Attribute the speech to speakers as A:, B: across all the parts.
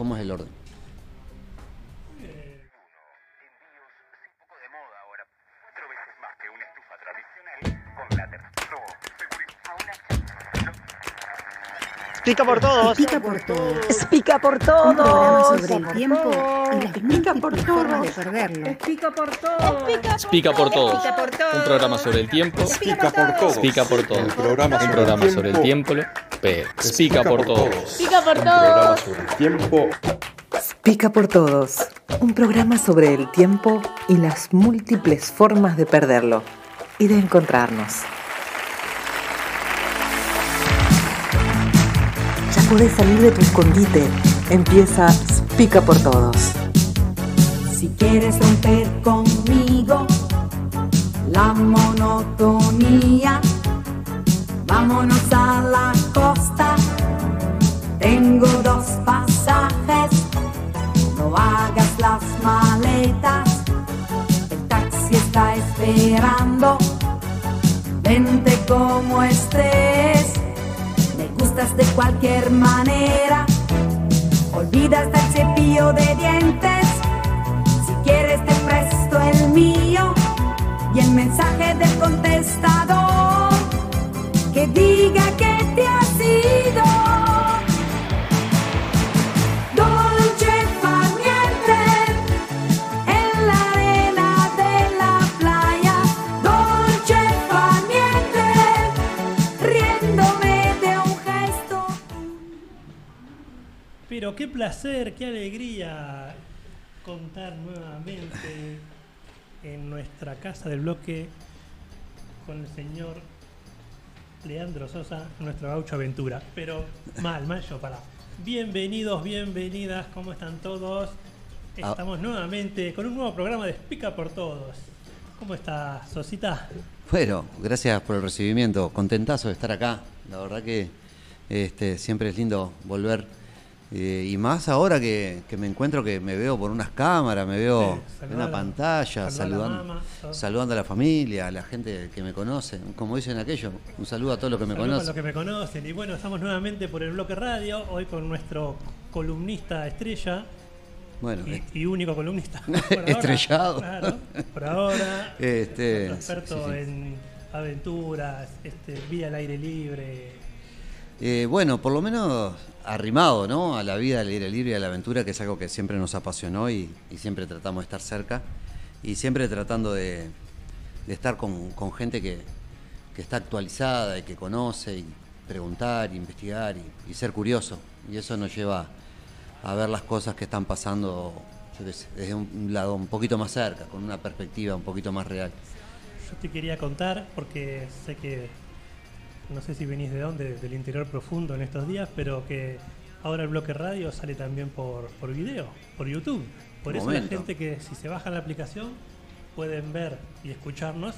A: ¿Cómo es el orden?
B: Explica por todos.
C: Explica por todos.
D: Explica por
C: Un programa
D: todos.
C: sobre el tiempo y las
D: Explica por
C: formas de
D: todos.
C: perderlo.
D: Explica por todos.
E: Explica por todos.
D: Todos.
E: Un programa sobre el tiempo.
F: Explica por todos.
E: Explica por todos.
F: Un programa sobre el
E: tiempo. Pero explica por todos.
D: Explica por
F: Un programa
D: todos.
F: sobre el tiempo.
G: Pica por Todos, un programa sobre el tiempo y las múltiples formas de perderlo y de encontrarnos. Podés salir de tu escondite. Empieza Pica por Todos.
H: Si quieres romper conmigo la monotonía, vámonos a la costa. Tengo dos pasajes, no hagas las maletas. El taxi está esperando, vente como estés. De cualquier manera, olvidas del cepillo de dientes. Si quieres te presto el mío y el mensaje del contestador que diga que te has ido.
B: Pero qué placer, qué alegría contar nuevamente en nuestra casa del bloque con el señor Leandro Sosa, nuestra gaucho aventura. Pero mal, mal yo, para. Bienvenidos, bienvenidas, ¿cómo están todos?
A: Ah.
B: Estamos nuevamente con un nuevo programa de Explica por Todos. ¿Cómo está, Sosita?
A: Bueno, gracias por el recibimiento. Contentazo de estar acá. La verdad que este, siempre es lindo volver. Eh, y más ahora que, que me encuentro que me veo por unas cámaras, me veo
B: Sí,
A: en una
B: la-
A: pantalla,
B: saludar a
A: saludando, saludando a la familia, a la gente que me conoce. Como dicen aquello, un saludo a todos los que me
B: Saludos a
A: conocen.
B: los que me conocen. Y bueno, estamos nuevamente por el bloque radio, hoy con nuestro columnista estrella
A: Bueno,
B: y,
A: eh,
B: y único columnista. por ahora.
A: Estrellado.
B: Claro, por ahora.
A: Este,
B: experto
A: sí, sí.
B: en aventuras, este, vida al aire libre.
A: Eh, bueno, por lo menos arrimado, ¿no? A la vida, al aire libre y a la aventura, que es algo que siempre nos apasionó y, y siempre tratamos de estar cerca y siempre tratando de, estar con, gente que, está actualizada y que conoce y preguntar, investigar y, y ser curioso. Y eso nos lleva a ver las cosas que están pasando desde un lado un poquito más cerca, con una perspectiva un poquito más real.
B: Yo te quería contar, porque sé que, no sé si venís de dónde, del interior profundo en estos días, pero que ahora el bloque radio sale también por, por video, por YouTube. Por eso
A: Momento.
B: la gente que si se baja la aplicación pueden ver y escucharnos.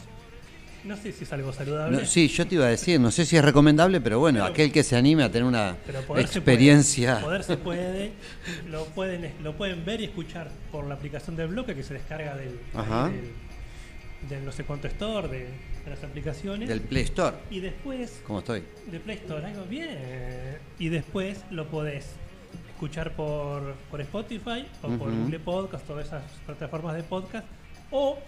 B: No sé si es algo saludable.
A: No, sí, yo te iba a decir, no sé si es recomendable, pero bueno,
B: Pero-
A: aquel que se anime a tener una
B: poder se
A: experiencia.
B: puede, poder se puede, lo pueden, lo pueden ver y escuchar por la aplicación del bloque que se descarga del, del no sé cuánto store de, de las aplicaciones.
A: Del Play Store.
B: y después
A: ¿Cómo estoy?
B: de Play Store, algo bien. Y después lo podés escuchar por, por Spotify o por
A: Ujú.
B: Google Podcast, todas esas plataformas de podcast, o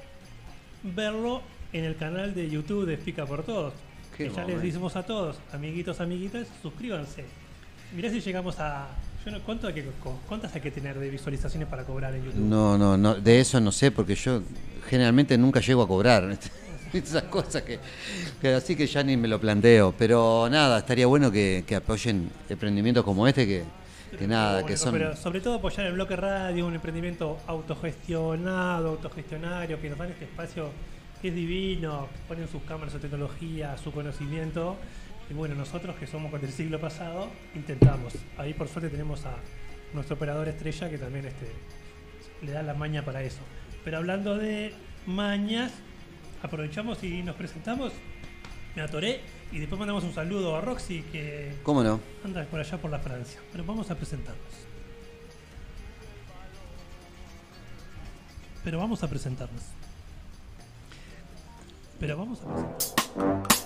B: verlo en el canal de YouTube de Explica por Todos.
A: Qué
B: Que ya les decimos a todos, amiguitos, amiguitas, suscríbanse. Mirá si llegamos a. Yo no, ¿cuánto hay que, ¿Cuántas hay que tener de visualizaciones para cobrar en YouTube?
A: No, no, no, de eso no sé, porque yo generalmente nunca llego a cobrar. Esas cosas que, que así que ya ni me lo planteo. Pero nada, estaría bueno que, que apoyen emprendimientos como este que, que nada, que son.
B: Pero sobre todo apoyar el bloque radio, un emprendimiento autogestionado, autogestionario, que nos dan este espacio que es divino, ponen sus cámaras, su tecnología, su conocimiento. Y bueno, nosotros que somos del siglo pasado, intentamos. Ahí por suerte tenemos a nuestro operador estrella que también este, le da la maña para eso. Pero hablando de mañas, aprovechamos y nos presentamos. Me atoré y después mandamos un saludo a Roxy que
A: ¿Cómo no?
B: anda por allá por la Francia. Pero vamos a presentarnos. Pero vamos a presentarnos. Pero vamos a presentarnos.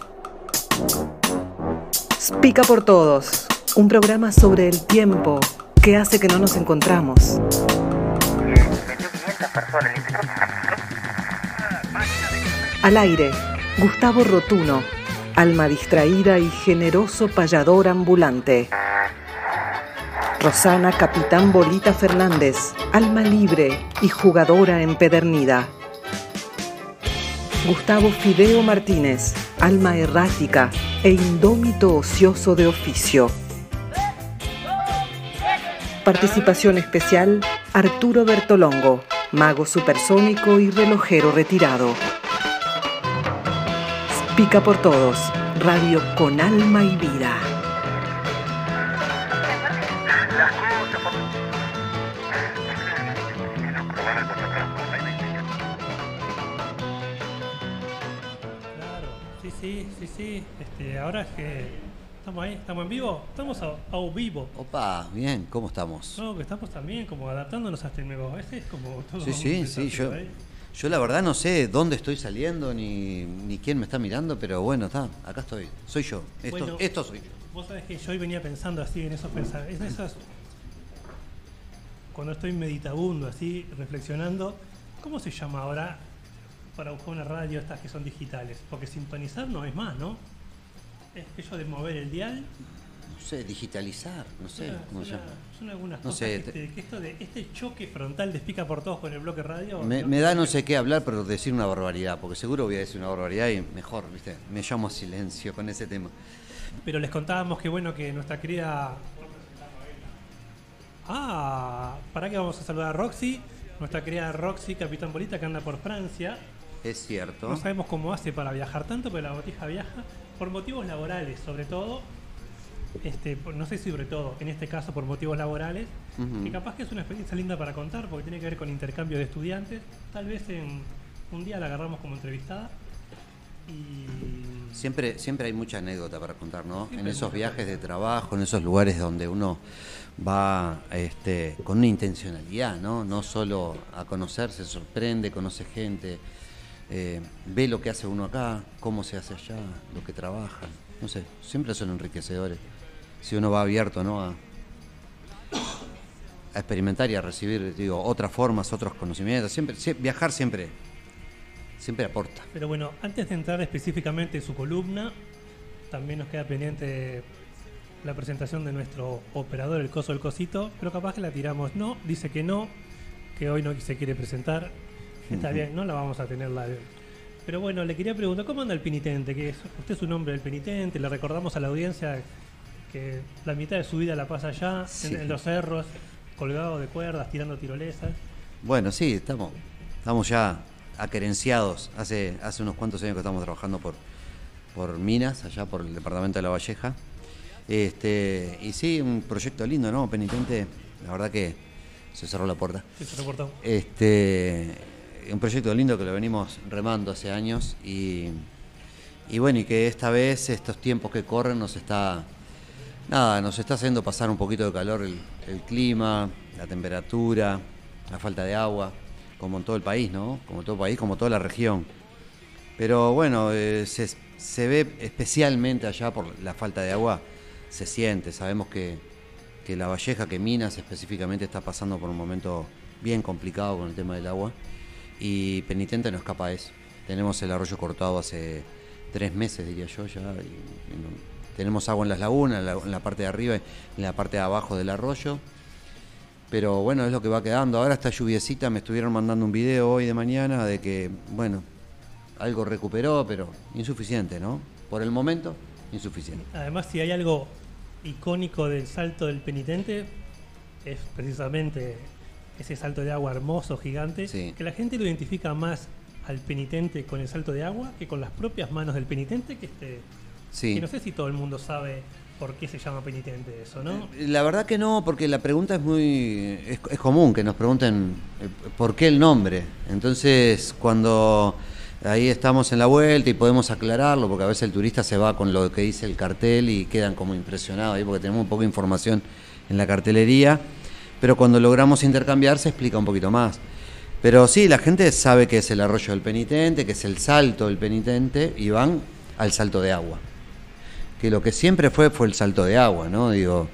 G: Pica por Todos, un programa sobre el tiempo, ¿Qué hace que no nos encontramos? Al aire, Gustavo Rotuno, alma distraída y generoso payador ambulante. Rosana Capitán Bolita Fernández, alma libre y jugadora empedernida. Gustavo Fideo Martínez, alma errática e indómito ocioso de oficio. Participación especial, Arturo Bertolongo, mago supersónico y relojero retirado. Pica por todos, radio con alma y vida.
B: Claro, sí, sí, sí, sí. Este, ahora es que estamos ahí, estamos en vivo, estamos a, a vivo.
A: Opa, bien, ¿cómo estamos?
B: No, que estamos también como adaptándonos a este nuevo. Este es como todo.
A: Sí, sí, sí, yo. Yo la verdad no sé dónde estoy saliendo ni, ni quién me está mirando, pero bueno, está, acá estoy, soy yo, esto,
B: Bueno.
A: esto soy yo.
B: Vos sabés que yo hoy venía pensando así en esos pensamientos, en esas, cuando estoy meditabundo, así, reflexionando, ¿cómo se llama ahora para buscar una radio estas que son digitales? Porque sintonizar no es más, ¿no? Es aquello de mover el dial.
A: No sé, digitalizar, no sé cómo se llama.
B: Son algunas
A: No
B: cosas
A: sé,
B: que,
A: te-
B: este, que esto de este choque frontal de Pica por todos con el bloque radio.
A: Me, me da no sé qué hablar, pero decir una barbaridad, porque seguro voy a decir una barbaridad y mejor, ¿viste? Me llamo a silencio con ese tema.
B: Pero les contábamos que bueno que nuestra querida. Ah, para que vamos a saludar a Roxy, nuestra querida Roxy, Capitán Bolita, que anda por Francia.
A: Es cierto.
B: No sabemos cómo hace para viajar tanto, pero la botija viaja por motivos laborales, sobre todo. Este, no sé si sobre todo, en este caso por motivos laborales, que capaz que es una experiencia linda para contar porque tiene que ver con intercambio de estudiantes. Tal vez en un día la agarramos como entrevistada. Y
A: Siempre, siempre hay mucha anécdota para contar, ¿no?
B: Siempre
A: En esos viajes de trabajo, en esos lugares donde uno va este, con una intencionalidad, ¿no? No solo a conocer, se sorprende, conoce gente, eh, ve lo que hace uno acá, cómo se hace allá, lo que trabaja. No sé, siempre son enriquecedores. Si uno va abierto, ¿no? A, a experimentar y a recibir, digo, otras formas, otros conocimientos. Siempre, sie- viajar siempre, siempre aporta.
B: Pero bueno, antes de entrar específicamente en su columna, también nos queda pendiente la presentación de nuestro operador, el coso del cosito, pero capaz que la tiramos. No, dice que no, que hoy no se quiere presentar. Está bien, no la vamos a tener la Pero bueno, le quería preguntar, ¿cómo anda el penitente? Que usted es un hombre del penitente, le recordamos a la audiencia que la mitad de su vida la pasa allá, en-
A: Sí.
B: en, los cerros, colgado de cuerdas, tirando tirolesas.
A: Bueno, sí, estamos, estamos ya aquerenciados. Hace, hace unos cuantos años que estamos trabajando por, por Minas, allá por el departamento de La Valleja. Este, y sí, un proyecto lindo, ¿no? Penitente, la verdad que se cerró la puerta.
B: que se reportó.
A: Este, un proyecto lindo que lo venimos remando hace años y, y bueno, y que esta vez, estos tiempos que corren, nos está, nada, nos está haciendo pasar un poquito de calor el, clima, la temperatura, la falta de agua, como en todo el país, ¿no? Como todo el país, como toda la región. Pero bueno, eh, se, ve especialmente allá por la falta de agua, se siente. Sabemos que, que La Valleja, que Minas específicamente está pasando por un momento bien complicado con el tema del agua. Y Penitente no escapa de eso. Tenemos el arroyo cortado hace tres meses, diría yo, ya. Tenemos agua en las lagunas, en la, en la parte de arriba y en la parte de abajo del arroyo. Pero bueno, es lo que va quedando. Ahora esta lluviecita, me estuvieron mandando un video hoy de mañana de que, bueno, algo recuperó, pero insuficiente, ¿no? Por el momento, insuficiente.
B: Además, si hay algo icónico del salto del penitente, es precisamente ese salto de agua hermoso, gigante,
A: Sí.
B: que la gente lo identifica más al penitente con el salto de agua que con las propias manos del penitente, que, este,
A: Sí.
B: que no sé si todo el mundo sabe por qué se llama penitente eso, ¿no?
A: La verdad que no, porque la pregunta es muy. Es, es común que nos pregunten eh, por qué el nombre. Entonces, cuando ahí estamos en la vuelta y podemos aclararlo, porque a veces el turista se va con lo que dice el cartel y quedan como impresionados ahí, porque tenemos un poco de información en la cartelería. Pero cuando logramos intercambiar, se explica un poquito más. Pero sí, la gente sabe que es el arroyo del penitente, que es el salto del penitente, y van al salto de agua que lo que siempre fue fue el salto de agua, ¿no? Digo,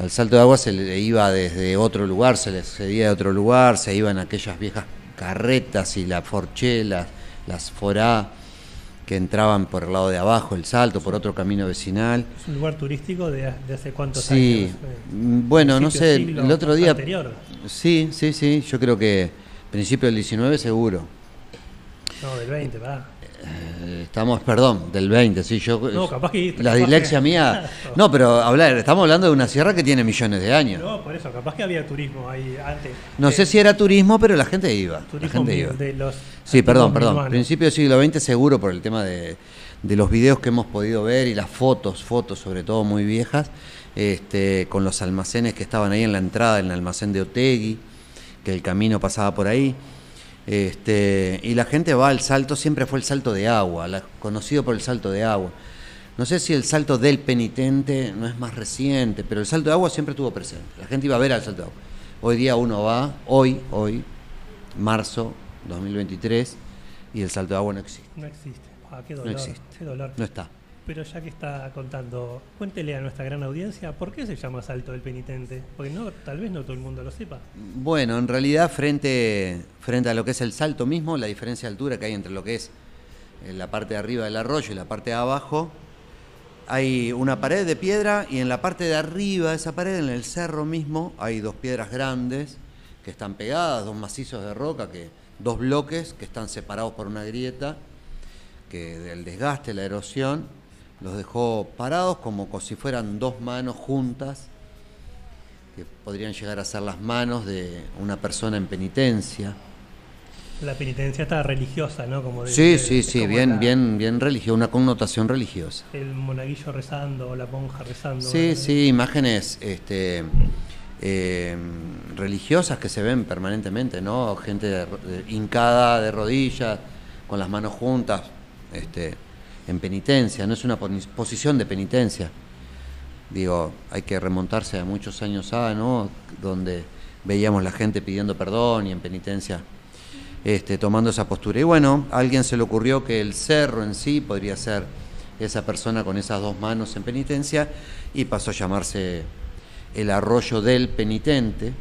A: Al salto de agua se le iba desde otro lugar, se le cedía de otro lugar, se iban aquellas viejas carretas y las forchelas, las forá, que entraban por el lado de abajo, el salto, por otro camino vecinal.
B: Es un lugar turístico de, de hace cuántos
A: Sí,
B: años. eh,
A: mm, bueno, no sé, el otro día...
B: anterior.
A: Sí, sí, sí, yo creo que principio del 19 seguro.
B: No, del 20, va.
A: Eh, Estamos, perdón, del 20, sí, yo...
B: No, capaz que-
A: La
B: capaz
A: dislexia
B: que-
A: mía... No, pero hablar, estamos hablando de una sierra que tiene millones de años.
B: No, por eso, capaz que había turismo ahí antes.
A: No
B: Eh,
A: sé si era turismo, pero la gente iba. La
B: turismo
A: gente iba.
B: de los
A: Sí, perdón, perdón.
B: minuanos.
A: Principio del siglo XX seguro por el tema de, de los videos que hemos podido ver y las fotos, fotos sobre todo muy viejas, este, con los almacenes que estaban ahí en la entrada, en el almacén de Otegui, que el camino pasaba por ahí. Este, y la gente va al salto, siempre fue el salto de agua, la- conocido por el salto de agua. No sé si el salto del penitente no es más reciente, pero el salto de agua siempre estuvo presente. La gente iba a ver al salto de agua. Hoy día uno va, hoy, hoy, marzo 2023, y el salto de agua no existe.
B: No existe. Ah, qué
A: No existe.
B: Qué dolor.
A: No está.
B: Pero ya que está contando, cuéntele a nuestra gran audiencia por qué se llama Salto del Penitente. Porque no, tal vez no todo el mundo lo sepa.
A: Bueno, en realidad frente, frente a lo que es el salto mismo, la diferencia de altura que hay entre lo que es eh, la parte de arriba del arroyo y la parte de abajo, hay una pared de piedra y en la parte de arriba de esa pared, en el cerro mismo, hay dos piedras grandes que están pegadas, dos macizos de roca, que, dos bloques que están separados por una grieta, que del desgaste, la erosión, los dejó parados como co- si fueran dos manos juntas que podrían llegar a ser las manos de una persona en penitencia.
B: La penitencia está religiosa, ¿no? Como de-
A: Sí, sí, sí, bien,
B: la-
A: bien, bien religiosa, una connotación religiosa.
B: El monaguillo rezando o la monja rezando.
A: Sí, sí, imágenes este, eh, religiosas que se ven permanentemente, ¿no? Gente de de- hincada de rodillas, con las manos juntas, este, en penitencia, no es una posición de penitencia. Digo, hay que remontarse a muchos años A, ¿no? Donde veíamos la gente pidiendo perdón y en penitencia este, tomando esa postura. Y bueno, a alguien se le ocurrió que el cerro en sí podría ser esa persona con esas dos manos en penitencia y pasó a llamarse el arroyo del penitente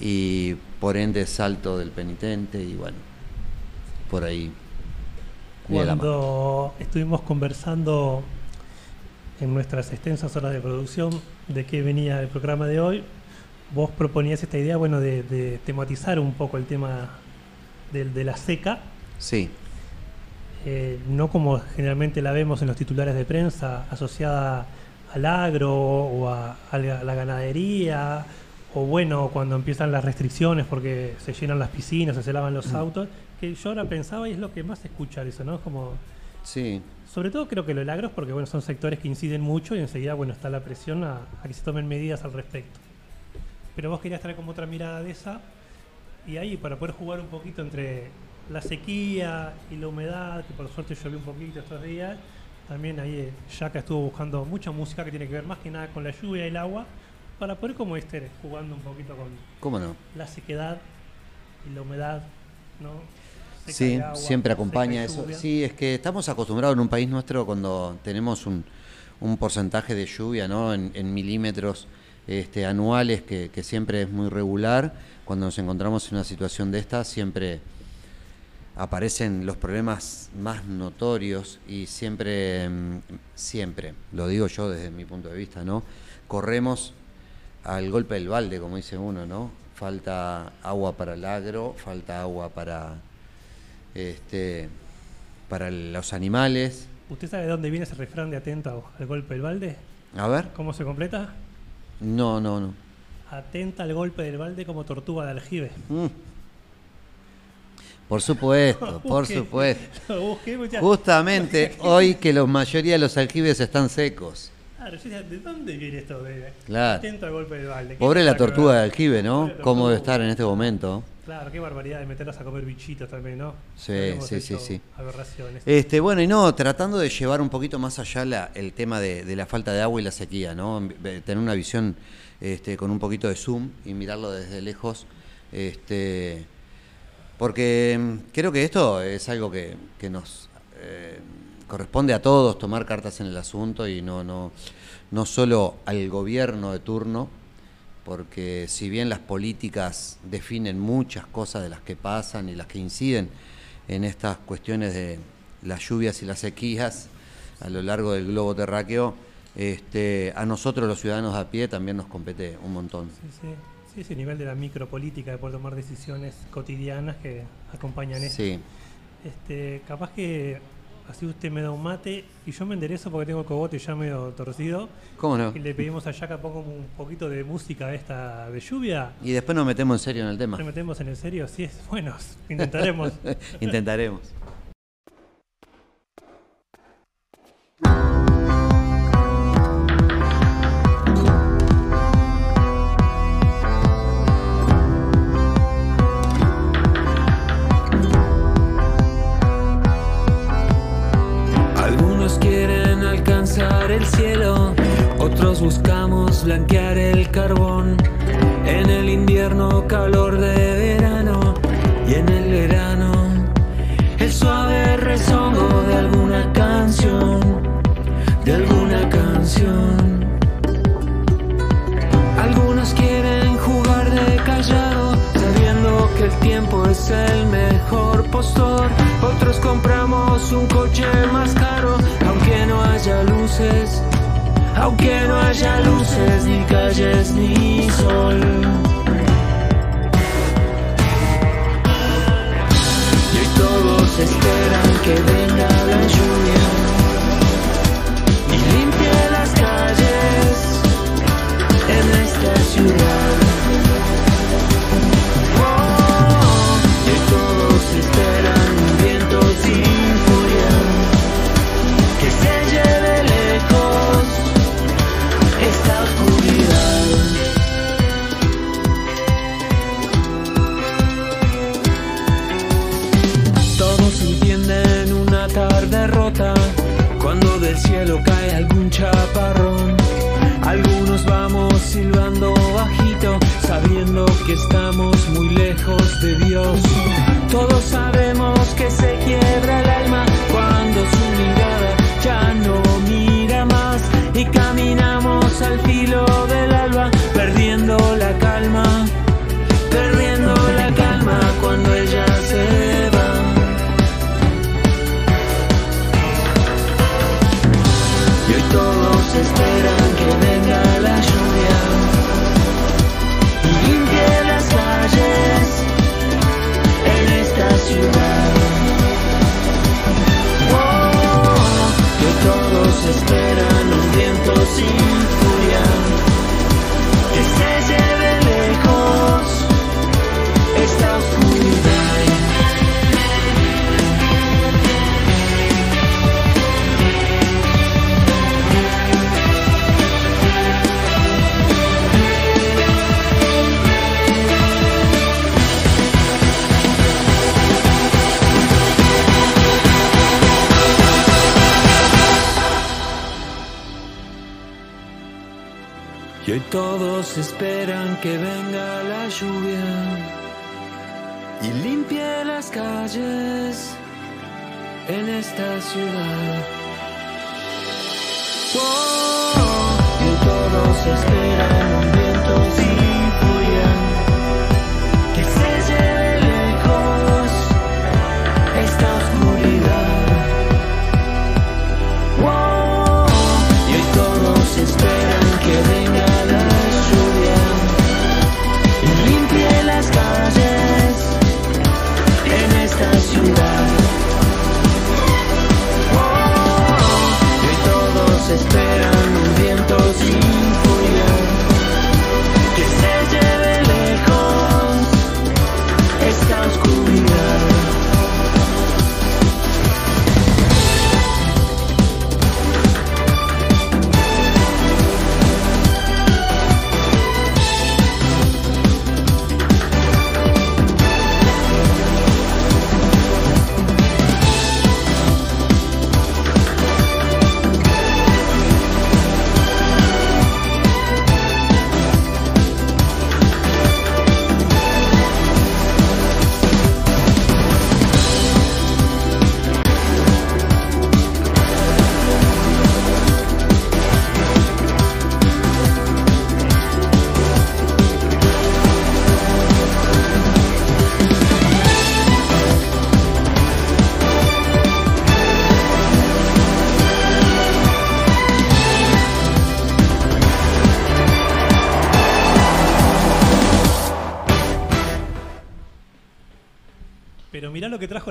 A: y por ende salto del penitente y bueno, por ahí.
B: Cuando estuvimos conversando en nuestras extensas horas de producción de qué venía el programa de hoy, vos proponías esta idea, bueno, de, de tematizar un poco el tema de, la seca,
A: Sí,
B: eh, no como generalmente la vemos en los titulares de prensa, asociada al agro o a, a la, la ganadería, o bueno, cuando empiezan las restricciones porque se llenan las piscinas, se lavan los autos, que yo ahora pensaba y es lo que más escuchar eso, ¿no? Como
A: sí,
B: sobre todo creo que lo del agro es porque bueno, son sectores que inciden mucho y enseguida bueno, está la presión a, a que se tomen medidas al respecto. Pero vos querías traer como otra mirada de esa y ahí para poder jugar un poquito entre la sequía y la humedad, que por suerte llovió un poquito estos días, también ahí eh, Yaka estuvo buscando mucha música que tiene que ver más que nada con la lluvia y el agua, para poder como este jugando un poquito con
A: ¿cómo no?
B: la sequedad y la humedad, ¿no?
A: Sí,
B: agua,
A: siempre acompaña eso. Sí, es que estamos acostumbrados en un país nuestro cuando tenemos un, un porcentaje de lluvia ¿no? en, en milímetros este, anuales que, que siempre es muy regular. Cuando nos encontramos en una situación de esta, siempre aparecen los problemas más notorios y siempre, mm, siempre, lo digo yo desde mi punto de vista, ¿no? Corremos al golpe del balde, como dice uno, ¿no? Falta agua para el agro, falta agua para este para los animales.
B: ¿Usted sabe de dónde viene ese refrán de atenta al golpe del balde?
A: A ver.
B: ¿Cómo se completa?
A: No, no, no.
B: Atenta al golpe del balde como tortuga de aljibe.
A: Mm. Por supuesto, por
B: Busqué-
A: supuesto.
B: Busqué.
A: Justamente hoy que la mayoría de los aljibes están secos.
B: Claro, yo decía, ¿de dónde viene esto? De,
A: Claro.
B: Atento al golpe del balde. ¿Qué
A: Pobre la tortuga de aljibe, ¿no? ¿Cómo debe estar en este momento?
B: Claro, qué barbaridad de meterlas a comer bichitos también, ¿no?
A: Sí, sí, sí, sí.
B: Aberraciones.
A: Este, bueno, y no, tratando de llevar un poquito más allá la- el tema de, de la falta de agua y la sequía, ¿no? Ve- Tener una visión este, con un poquito de zoom y mirarlo desde lejos. Este, porque mm, creo que esto es algo que, que nos eh, corresponde a todos tomar cartas en el asunto y no, no, no solo al gobierno de turno, porque si bien las políticas definen muchas cosas de las que pasan y las que inciden en estas cuestiones de las lluvias y las sequías a lo largo del globo terráqueo, este, a nosotros los ciudadanos a pie también nos compete un montón.
B: Sí, sí. Sí, ese nivel de la micropolítica, de poder tomar decisiones cotidianas que acompañan esto.
A: Sí,
B: Este, capaz que así usted me da un mate y yo me enderezo porque tengo el cogote ya medio torcido.
A: ¿cómo no?
B: Y le pedimos a Yaka ponga un poquito de música esta de lluvia.
A: Y después nos metemos en serio en el tema.
B: ¿Nos metemos en el serio? Sí, es bueno, intentaremos.
A: Intentaremos.
D: El cielo, otros buscamos blanquear el carbón. En el invierno calor de verano y en el verano el suave rezono de alguna canción, de alguna canción. Algunos quieren jugar de callado, sabiendo que el tiempo es el mejor postor. Otros compramos un coche más caro, aunque no haya luces, aunque no haya luces, ni calles, ni sol. Y hoy todos esperan que venga la lluvia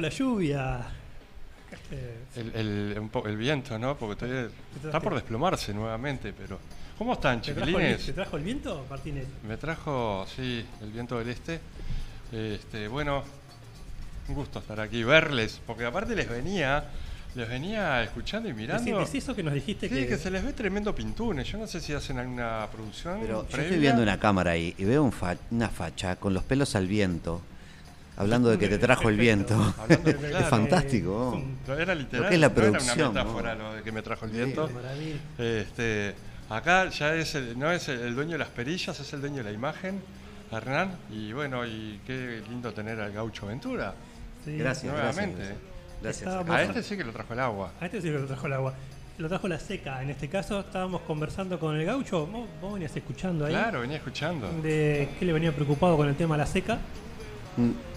D: la lluvia.
B: Este,
F: El, el- un el viento, ¿no? Porque todavía está por desplomarse nuevamente, pero... ¿Cómo están,
B: ¿Te trajo, el,
F: chiquilines?
B: ¿Te trajo el viento, Martínez?
F: Me trajo, sí, el viento del este. Este, bueno, un gusto estar aquí, verles, porque aparte les venía, les venía escuchando y mirando.
B: Decí eso que nos dijiste
F: Sí,
B: que,
F: que se les ve tremendo pintunes. Yo no sé si hacen alguna producción.
A: Pero yo estoy viendo una cámara ahí y veo un fa- una facha con los pelos al viento, hablando de que te trajo el viento.
F: Hablando de-
A: es
F: claro.
A: fantástico.
B: Es
F: Pero Era literal.
A: Lo que es la
F: no era
A: producción,
F: una metáfora
A: ¿no?
F: lo de que me trajo el viento. Este, acá ya es el- no es el, dueño de las perillas, es el dueño de la imagen, Hernán. Y bueno, y qué lindo tener al gaucho Ventura.
B: Sí.
A: Gracias,
F: Nuevamente.
A: gracias.
F: A este sí que lo trajo el agua.
B: A este sí que lo trajo el agua. Lo trajo la seca. En este caso estábamos conversando con el gaucho. Vos, vos venías escuchando ahí.
F: Claro, venía escuchando.
B: De que le venía preocupado con el tema de la seca.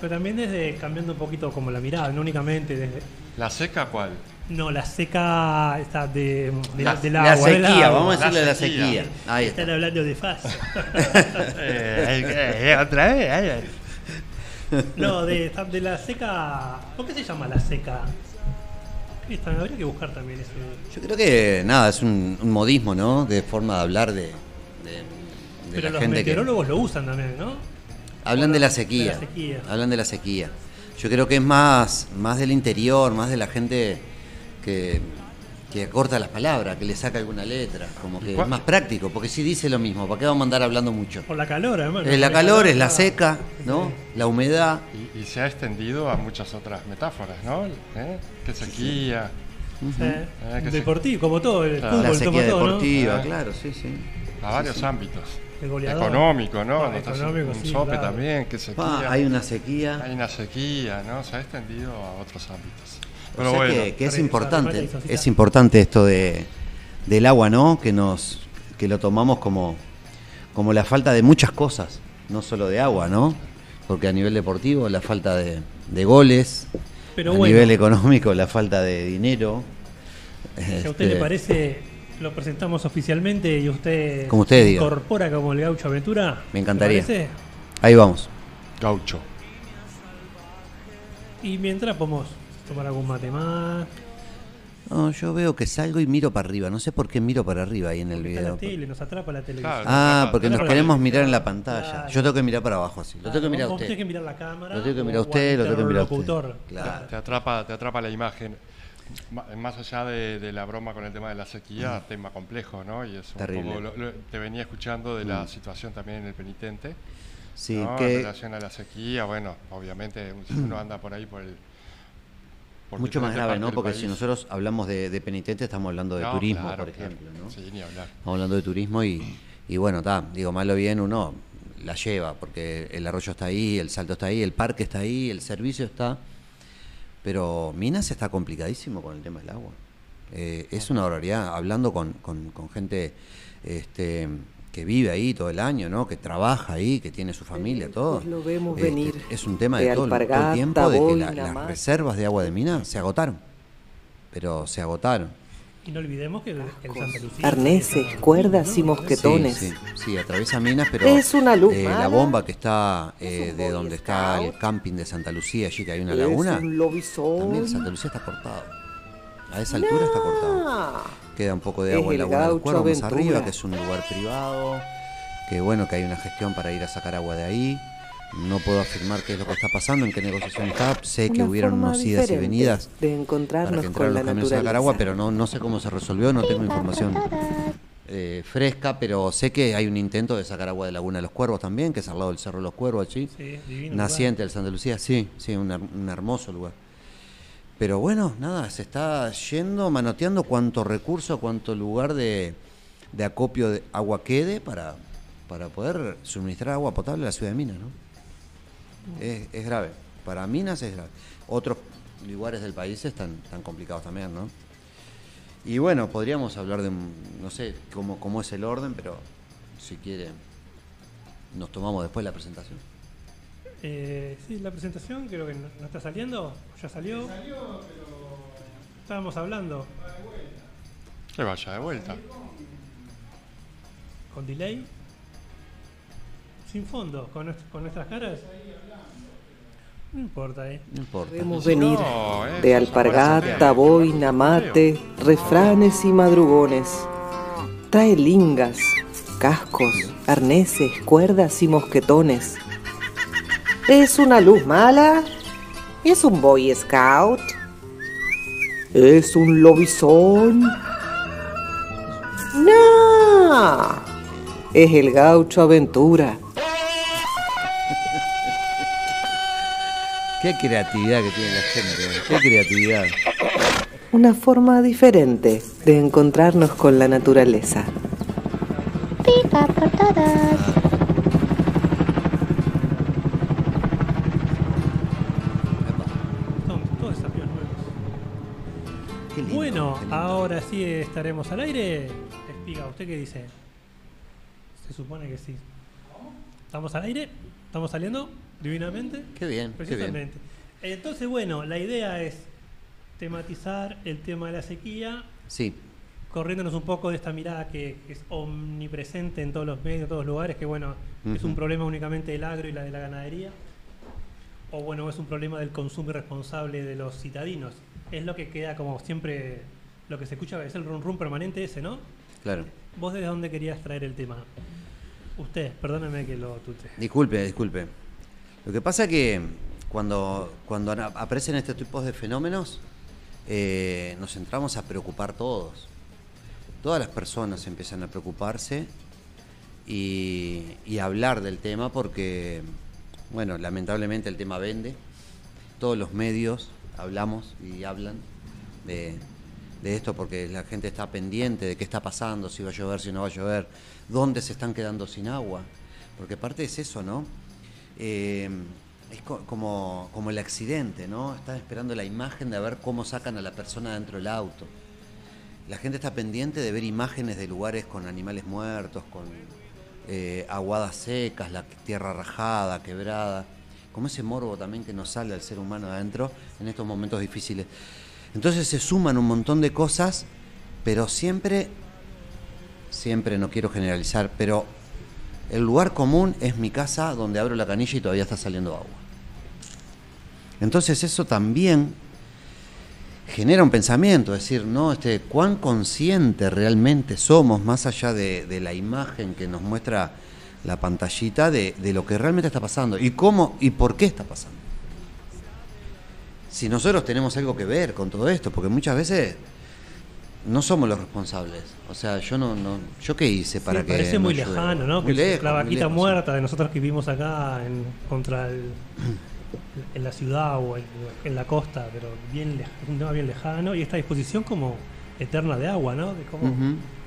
B: Pero también desde cambiando un poquito como la mirada, no únicamente desde.
F: ¿La seca cuál?
B: No, la seca está de, de
A: La,
B: la, del
A: la
B: agua. del
A: sequía,
B: agua.
A: vamos a decirle
F: La
A: la
F: sequía.
A: sequía. Ahí
B: Están
A: está.
B: hablando de faz.
F: Eh, ¿Otra vez?
B: no, de, de la seca. ¿Por qué se llama la seca? Esta, habría que buscar también ese.
A: Yo creo que nada, es un, un modismo, ¿no? De forma de hablar de, de- de
B: Pero
A: la
B: los
A: gente que
B: meteorólogos lo usan también, ¿no?
A: Hablan de la
B: De
A: sequía.
B: la sequía.
A: Hablan de la sequía. Yo creo que es más, más del interior, más de la gente que, que acorta las palabras, que le saca alguna letra, como que es más práctico, porque si dice lo mismo, ¿para qué vamos a andar hablando mucho?
B: Por la calor, además.
A: Es la calor, es la seca, ¿no? La humedad.
F: Y, y se ha extendido a muchas otras metáforas, ¿no? ¿Eh? ¿Qué sequía?
B: sí.
F: Eh, que sí.
B: Deportivo, como todo, el
F: Claro.
B: fútbol,
A: La
B: como
A: sequía
B: todo, ¿no?
A: deportiva,
F: Ah.
A: claro, sí, sí.
F: A varios ámbitos.
B: El goleador.
F: Económico, ¿no?
B: Ah, económico,
F: un
B: sí,
F: sope
B: claro.
F: también, sequía.
A: Ah, hay una sequía.
F: Hay una sequía, ¿no? Se ha extendido a otros ámbitos.
A: O
F: Pero
A: sea
F: bueno,
A: que, que es importante, es importante esto de del agua, ¿no? Que nos que lo tomamos como como la falta de muchas cosas, no solo de agua, ¿no? Porque a nivel deportivo la falta de, de goles,
B: Pero
A: a
B: bueno.
A: nivel económico la falta de dinero.
B: Si a usted
A: Este,
B: le parece, lo presentamos oficialmente y usted
A: Como usted
B: se
A: diga.
B: incorpora como el gaucho aventura.
A: Me encantaría. Ahí vamos.
F: gaucho.
B: Y mientras podemos tomar algún mate más.
A: No, yo veo que salgo y miro para arriba, no sé por qué miro para arriba ahí en el
B: Está la
A: video.
B: tele, nos atrapa la televisión.
F: Claro.
A: Ah,
F: Atrapa-
A: porque nos queremos mirar en la pantalla.
B: Claro.
A: Yo tengo que mirar para abajo así. Lo tengo que mirar a usted.
B: que mirar la cámara.
A: Lo tengo que mirar a usted, lo tengo que mirar a usted. Claro.
F: Te atrapa, te atrapa la imagen. Más allá de, de la broma con el tema de la sequía, tema complejo, ¿no? Y es un
A: Terrible.
F: poco lo- lo- te venía escuchando de la situación también en el penitente.
A: Sí,
F: ¿no? En
A: que
F: relación a la sequía, bueno, obviamente si uno anda por ahí por el... por
A: Mucho más grave, ¿no? Porque
F: país.
A: si nosotros hablamos de, de penitente, estamos hablando de
F: No,
A: turismo,
F: claro,
A: por
F: claro.
A: ejemplo, ¿no?
F: Sí, ni hablar.
A: Estamos hablando de turismo y, y bueno, está, digo, malo o bien uno la lleva, porque el arroyo está ahí, el salto está ahí, el parque está ahí, el servicio está. Pero Minas está complicadísimo con el tema del agua. Eh, es una barbaridad, hablando con, con- con gente este, que vive ahí todo el año, ¿no? Que trabaja ahí, que tiene su familia, todo.
G: Pues lo vemos
A: Este,
G: venir.
A: Es un tema de,
G: De
A: todo, el- todo el tiempo de que la- las reservas de agua de Minas se agotaron. Pero se agotaron.
B: Y no olvidemos que el, el Santa Lucía.
G: Arneses, cuerdas y mosquetones.
A: Sí, sí, sí, atraviesa Minas, pero
G: Es una luz
A: eh, la bomba que está eh, de donde está el camping de Santa Lucía, allí que hay una
G: Es
A: laguna,
G: un lobizón.
A: también Santa Lucía está cortado. A esa altura está cortado. Queda un poco de
G: Es
A: agua en
G: el
A: Laguna del Cuervo más arriba, que es un lugar privado, que bueno, que hay una gestión para ir a sacar agua de ahí. No puedo afirmar qué es lo que está pasando, en qué negociación está. Sé que hubieron unas idas y venidas
G: de
A: para
G: encontrarnos
A: que
G: con la
A: los camiones a sacar agua,
G: naturaleza.
A: pero no, no sé cómo se resolvió, no tengo información eh, fresca, pero sé que hay un intento de sacar agua de Laguna de los Cuervos también, que es al lado del Cerro de los Cuervos allí.
B: Sí, divino
A: Naciente del Santa Lucía, sí, sí, un, her- un hermoso lugar. Pero bueno, nada, se está yendo, manoteando cuánto recurso, cuánto lugar de, de acopio de agua quede para, para poder suministrar agua potable a la ciudad de Minas, ¿no? Es, es grave. Para Minas es grave. Otros lugares del país están tan complicados también, ¿no? Y bueno, podríamos hablar de, un- no sé cómo, cómo es el orden, pero si quiere, nos tomamos después la presentación.
B: Eh, sí, la presentación creo que no, no está saliendo. ¿Ya salió? Estábamos hablando
F: Que vaya de vuelta.
B: con delay. Sin fondo, con, con nuestras caras. No importa, ¿eh?
A: No importa.
G: Podemos venir
F: no, eh,
G: de alpargata, boina, mate, refranes y madrugones. Trae lingas, cascos, arneses, cuerdas y mosquetones. ¿Es una luz mala? ¿Es un boy scout? ¿Es un lobizón? ¡No! Es el gaucho aventura.
A: Qué creatividad que tiene la gente. Qué creatividad.
G: Una forma diferente de encontrarnos con la naturaleza.
C: Pica por todos.
A: Epa,
B: Son todos desafíos nuevos.
A: qué lindo,
B: Bueno, ahora sí estaremos al aire. Espiga, ¿usted qué dice? Se supone que sí. ¿Estamos al aire? ¿Estamos saliendo divinamente?
A: Qué bien, qué bien.
B: Precisamente. Entonces, bueno, la idea es tematizar el tema de la sequía,
A: Sí,
B: corriéndonos un poco de esta mirada que, que es omnipresente en todos los medios, en todos los lugares, que bueno, es un problema únicamente del agro y la de la ganadería, o bueno, es un problema del consumo irresponsable de los citadinos. Es lo que queda como siempre, lo que se escucha es el rum rum permanente ese, ¿no?
A: claro.
B: ¿Vos desde dónde querías traer el tema? Usted, perdóneme que lo tute.
A: Disculpe, disculpe. Lo que pasa que cuando, cuando aparecen estos tipos de fenómenos, eh, nos entramos a preocupar todos. Todas las personas empiezan a preocuparse y, y hablar del tema porque, bueno, lamentablemente el tema vende. Todos los medios hablamos y hablan de, de esto porque la gente está pendiente de qué está pasando, si va a llover, si no va a llover, dónde se están quedando sin agua. Porque parte es eso, ¿no? Eh, es co- como, como el accidente, ¿no? Están esperando la imagen de ver cómo sacan a la persona dentro del auto. La gente está pendiente de ver imágenes de lugares con animales muertos, con eh, aguadas secas, la tierra rajada, quebrada, como ese morbo también que nos sale al ser humano adentro en estos momentos difíciles. Entonces se suman un montón de cosas, pero siempre, siempre no quiero generalizar, pero el lugar común es mi casa donde abro la canilla y todavía está saliendo agua. Entonces eso también genera un pensamiento, es decir, ¿no? Este, cuán consciente realmente somos, más allá de, la imagen que nos muestra la pantallita, de lo que realmente está pasando y cómo y por qué está pasando. Si nosotros tenemos algo que ver con todo esto, porque muchas veces no somos los responsables. O sea, yo no, no yo qué hice para
B: Sí,
A: que
B: parece muy lejano, ¿no?
A: Muy
B: que
A: lejos,
B: la vaquita
A: lejos,
B: muerta de nosotros que vivimos acá en, contra el, en la ciudad o en, en la costa, pero bien un tema bien lejano y esta disposición como eterna de agua, ¿no? De cómo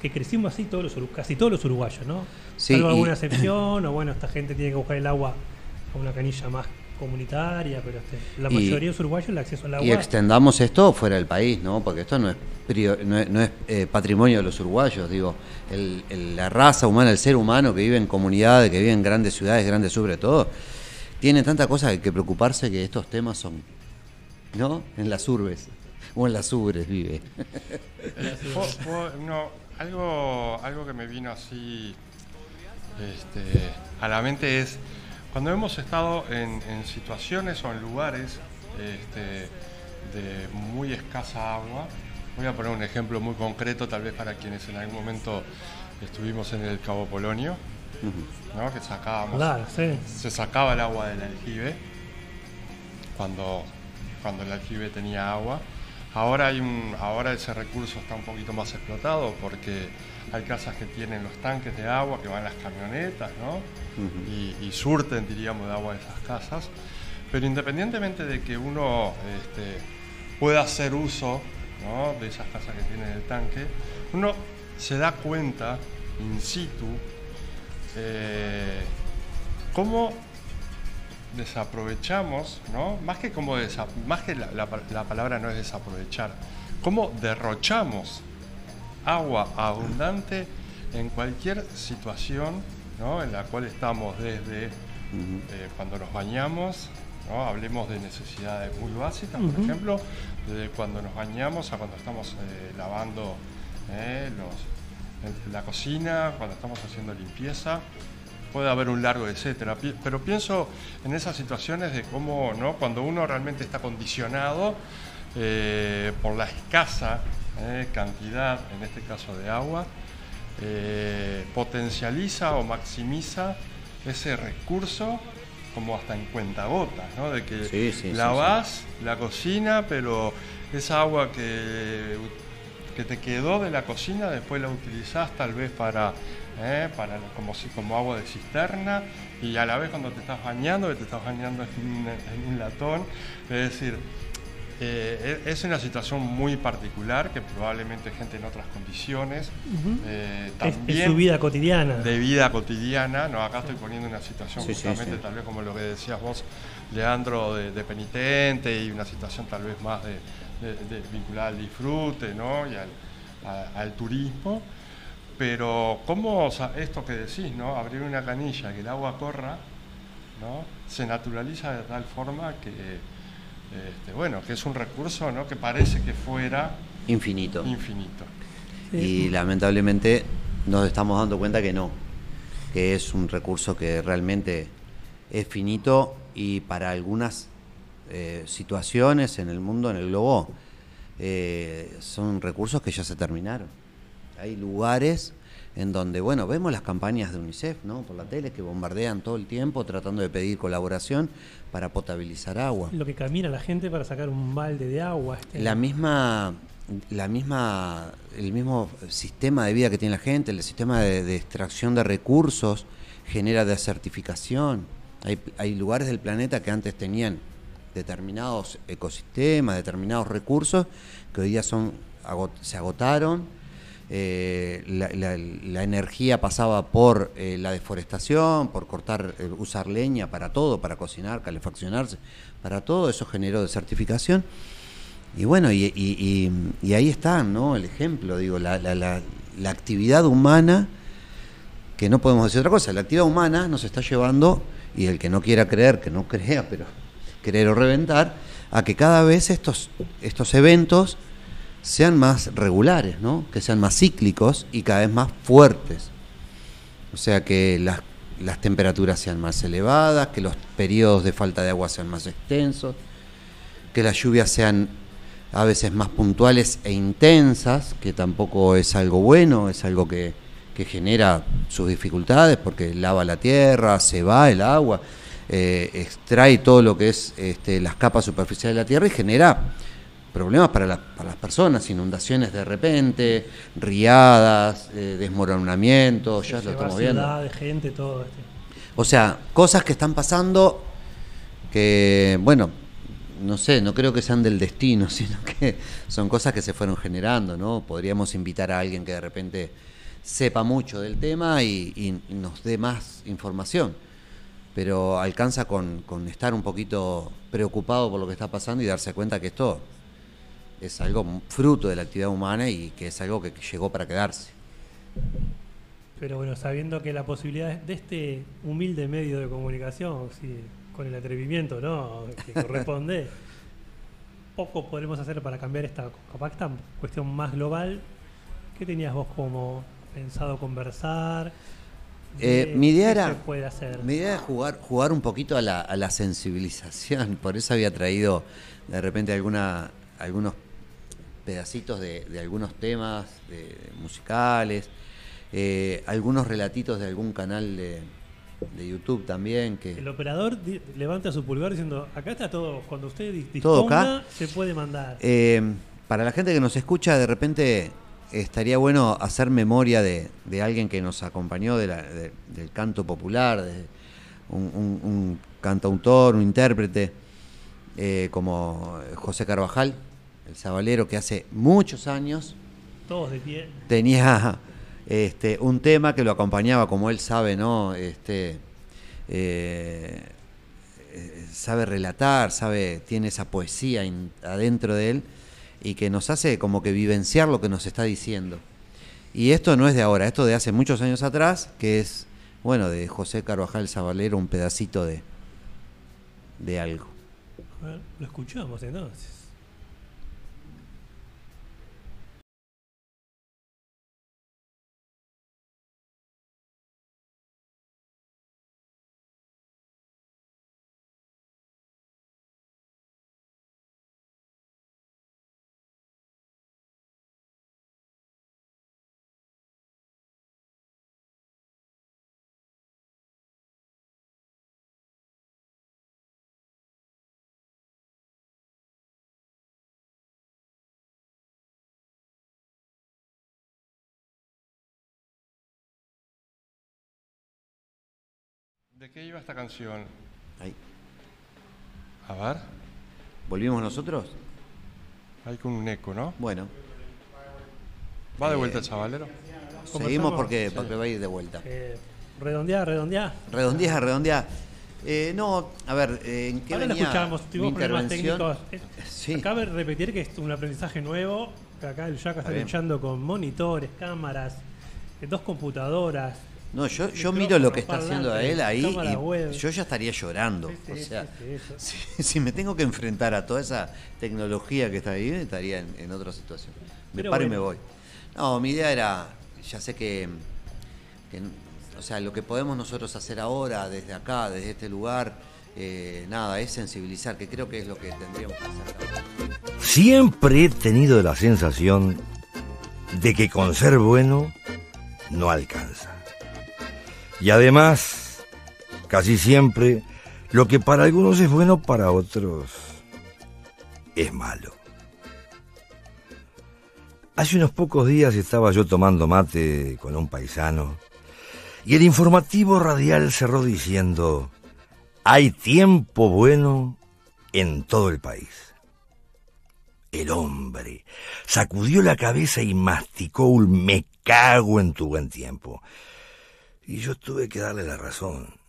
B: que crecimos así todos los casi todos los uruguayos, ¿no?
A: Sí,
B: Salvo
A: y-
B: alguna excepción o bueno, esta gente tiene que buscar el agua a una canilla más comunitaria, pero este, la
A: Y-
B: mayoría de los uruguayos el acceso al agua
A: Y extendamos esto fuera del país, ¿no? Porque esto no es, no es, no es, eh, patrimonio de los uruguayos, digo. El- el- la raza humana, el ser humano que vive en comunidades, que vive en grandes ciudades, grandes sobre todo, tiene tanta cosa que, que preocuparse que estos temas son, ¿no? En las urbes, o en las ubres vive.
F: No, algo, algo que me vino así este, a la mente es cuando hemos estado en, en situaciones o en lugares este, de muy escasa agua. Voy a poner un ejemplo muy concreto, tal vez para quienes en algún momento estuvimos en el Cabo Polonio, ¿no? que sacábamos
B: Claro, sí.
F: se sacaba el agua del aljibe cuando, cuando el aljibe tenía agua. Ahora, hay un, ahora ese recurso está un poquito más explotado porque hay casas que tienen los tanques de agua que van las camionetas ¿no? y, y surten, diríamos, de agua esas casas. Pero independientemente de que uno este, pueda hacer uso ¿no? de esas casas que tienen el tanque, uno se da cuenta in situ eh, cómo desaprovechamos, ¿no? Más que como desa- más que la, la pa- la palabra no es desaprovechar, cómo derrochamos agua abundante en cualquier situación, ¿no? En la cual estamos desde eh, cuando nos bañamos, ¿no? Hablemos de necesidades muy básicas, por ejemplo, desde cuando nos bañamos a cuando estamos eh, lavando eh, los, la cocina, cuando estamos haciendo limpieza. puede haber un largo etcétera. Pero pienso en esas situaciones de cómo, ¿no? Cuando uno realmente está condicionado por la escasa eh, cantidad, en este caso de agua, eh, potencializa o maximiza ese recurso como hasta en cuentagotas, ¿no? De que
A: Sí, sí, sí,
F: lavás la cocina, pero esa agua que, que te quedó de la cocina después la utilizás tal vez para, ¿eh? para como, como agua de cisterna y a la vez cuando te estás bañando, que te estás bañando en un latón, es decir, eh, e- es una situación muy particular que probablemente gente en otras condiciones eh,
B: Es, su vida cotidiana.
F: de vida cotidiana, no, acá estoy poniendo una situación
A: Sí,
F: justamente
A: sí.
F: tal vez como lo que decías vos, Leandro, de, de penitente y una situación tal vez más de, de- de- vinculada al disfrute, ¿no? Y al, a- al turismo. Pero cómo o sea, esto que decís, ¿no? Abrir una canilla, que el agua corra, ¿no? Se naturaliza de tal forma que, este, bueno, que es un recurso, ¿no? Que parece que fuera
A: Infinito.
F: infinito.
A: Y lamentablemente nos estamos dando cuenta que no, que es un recurso que realmente es finito y para algunas eh, situaciones en el mundo, en el globo, eh, son recursos que ya se terminaron. Hay lugares en donde, bueno, vemos las campañas de UNICEF, ¿no? Por la tele, que bombardean todo el tiempo tratando de pedir colaboración para potabilizar agua.
B: Lo que camina la gente para sacar un balde de agua. este,
A: La misma, la misma, el mismo sistema de vida que tiene la gente, el sistema de, de extracción de recursos genera desertificación. Hay, hay lugares del planeta que antes tenían determinados ecosistemas, determinados recursos que hoy día son se agotaron. Eh, la, energía pasaba por eh, la deforestación, por cortar, eh, usar leña para todo, para cocinar, calefaccionarse, para todo, eso generó desertificación. Y bueno, y, ahí está, ¿no? El ejemplo, digo, la- la actividad humana, que no podemos decir otra cosa, la actividad humana nos está llevando, y el que no quiera creer, que no crea, pero creer o reventar, a que cada vez estos, estos eventos sean más regulares, ¿no? Que sean más cíclicos y cada vez más fuertes. O sea, que las, las temperaturas sean más elevadas, que los periodos de falta de agua sean más extensos, que las lluvias sean a veces más puntuales e intensas, que tampoco es algo bueno, es algo que, que genera sus dificultades porque lava la tierra, se va el agua, eh, extrae todo lo que es este, las capas superficiales de la tierra y genera problemas para, la- para las personas, inundaciones de repente, riadas, eh, desmoronamientos, ya lo estamos viendo.
B: ciudad, de gente, todo. Este.
A: O sea, cosas que están pasando que, bueno, no sé, no creo que sean del destino, sino que son cosas que se fueron generando, ¿no? Podríamos invitar a alguien que de repente sepa mucho del tema y, y nos dé más información, pero alcanza con, con estar un poquito preocupado por lo que está pasando y darse cuenta que esto es algo fruto de la actividad humana y que es algo que llegó para quedarse.
B: Pero bueno, sabiendo que la posibilidad de este humilde medio de comunicación, sí, con el atrevimiento ¿no? que corresponde, poco podremos hacer para cambiar esta, esta cuestión más global. ¿Qué tenías vos como pensado conversar?
A: Eh, mi idea era-
B: puede hacer?
A: Mi idea es jugar, jugar un poquito a la, a la sensibilización, por eso había traído de repente alguna, algunos pedacitos de, de algunos temas de- musicales, eh, algunos relatitos de algún canal de, de YouTube también que
B: El operador levanta su pulgar diciendo, acá está todo, cuando usted di-
A: Todo
B: disponga,
A: acá.
B: se puede mandar.
A: Eh, para la gente que nos escucha, de repente estaría bueno hacer memoria de, de alguien que nos acompañó de la- de- del canto popular, de un, un- un cantautor, un intérprete, eh, como José Carvajal, el sabalero, que hace muchos años
B: Todos de pie.
A: tenía este, un tema que lo acompañaba, como él sabe, ¿no? Este, eh, eh, sabe relatar, sabe, tiene esa poesía in- adentro de él y que nos hace como que vivenciar lo que nos está diciendo. Y esto no es de ahora, esto de hace muchos años atrás, que es, bueno, de José Carvajal Sabalero, un pedacito de, de algo.
B: A ver, lo escuchamos entonces.
F: ¿De qué iba esta canción?
A: Ahí.
F: A ver,
A: ¿Volvimos nosotros?
F: hay con un eco, ¿no?
A: Bueno,
F: ¿Va de
A: Eh,
F: vuelta el chavalero?
B: ¿Cómo
A: seguimos porque,
B: Sí.
A: porque va a ir de vuelta.
B: Eh, redondeá, redondeá.
A: Redondea, redondea. Eh, no, a ver, eh, ¿en qué
B: Ahora lo
A: venía
B: escuchamos,
A: mi
B: tuvimos problemas técnicos. Eh,
A: Sí.
B: Cabe repetir que es un aprendizaje nuevo. que Acá el Jack está luchando con monitores, cámaras, eh, dos computadoras.
A: No, yo, yo miro lo que está haciendo a él ahí y
B: web.
A: yo ya estaría llorando.
B: Sí, sí,
A: o sea,
B: sí, sí, eso.
A: si, si me tengo que enfrentar a toda esa tecnología que está ahí, estaría en, en otra situación. Me
B: Pero
A: paro y me voy. No, mi idea era, ya sé que, que, o sea, lo que podemos nosotros hacer ahora, desde acá, desde este lugar, eh, nada, es sensibilizar, que creo que es lo que tendríamos que hacer.
I: Siempre he tenido la sensación de que con ser bueno no alcanza. Y además, casi siempre, lo que para algunos es bueno, para otros es malo. Hace unos pocos días estaba yo tomando mate con un paisano y el informativo radial cerró diciendo, hay tiempo bueno en todo el país. El hombre sacudió la cabeza y masticó un me cago en tu buen tiempo. Y yo tuve que darle la razón.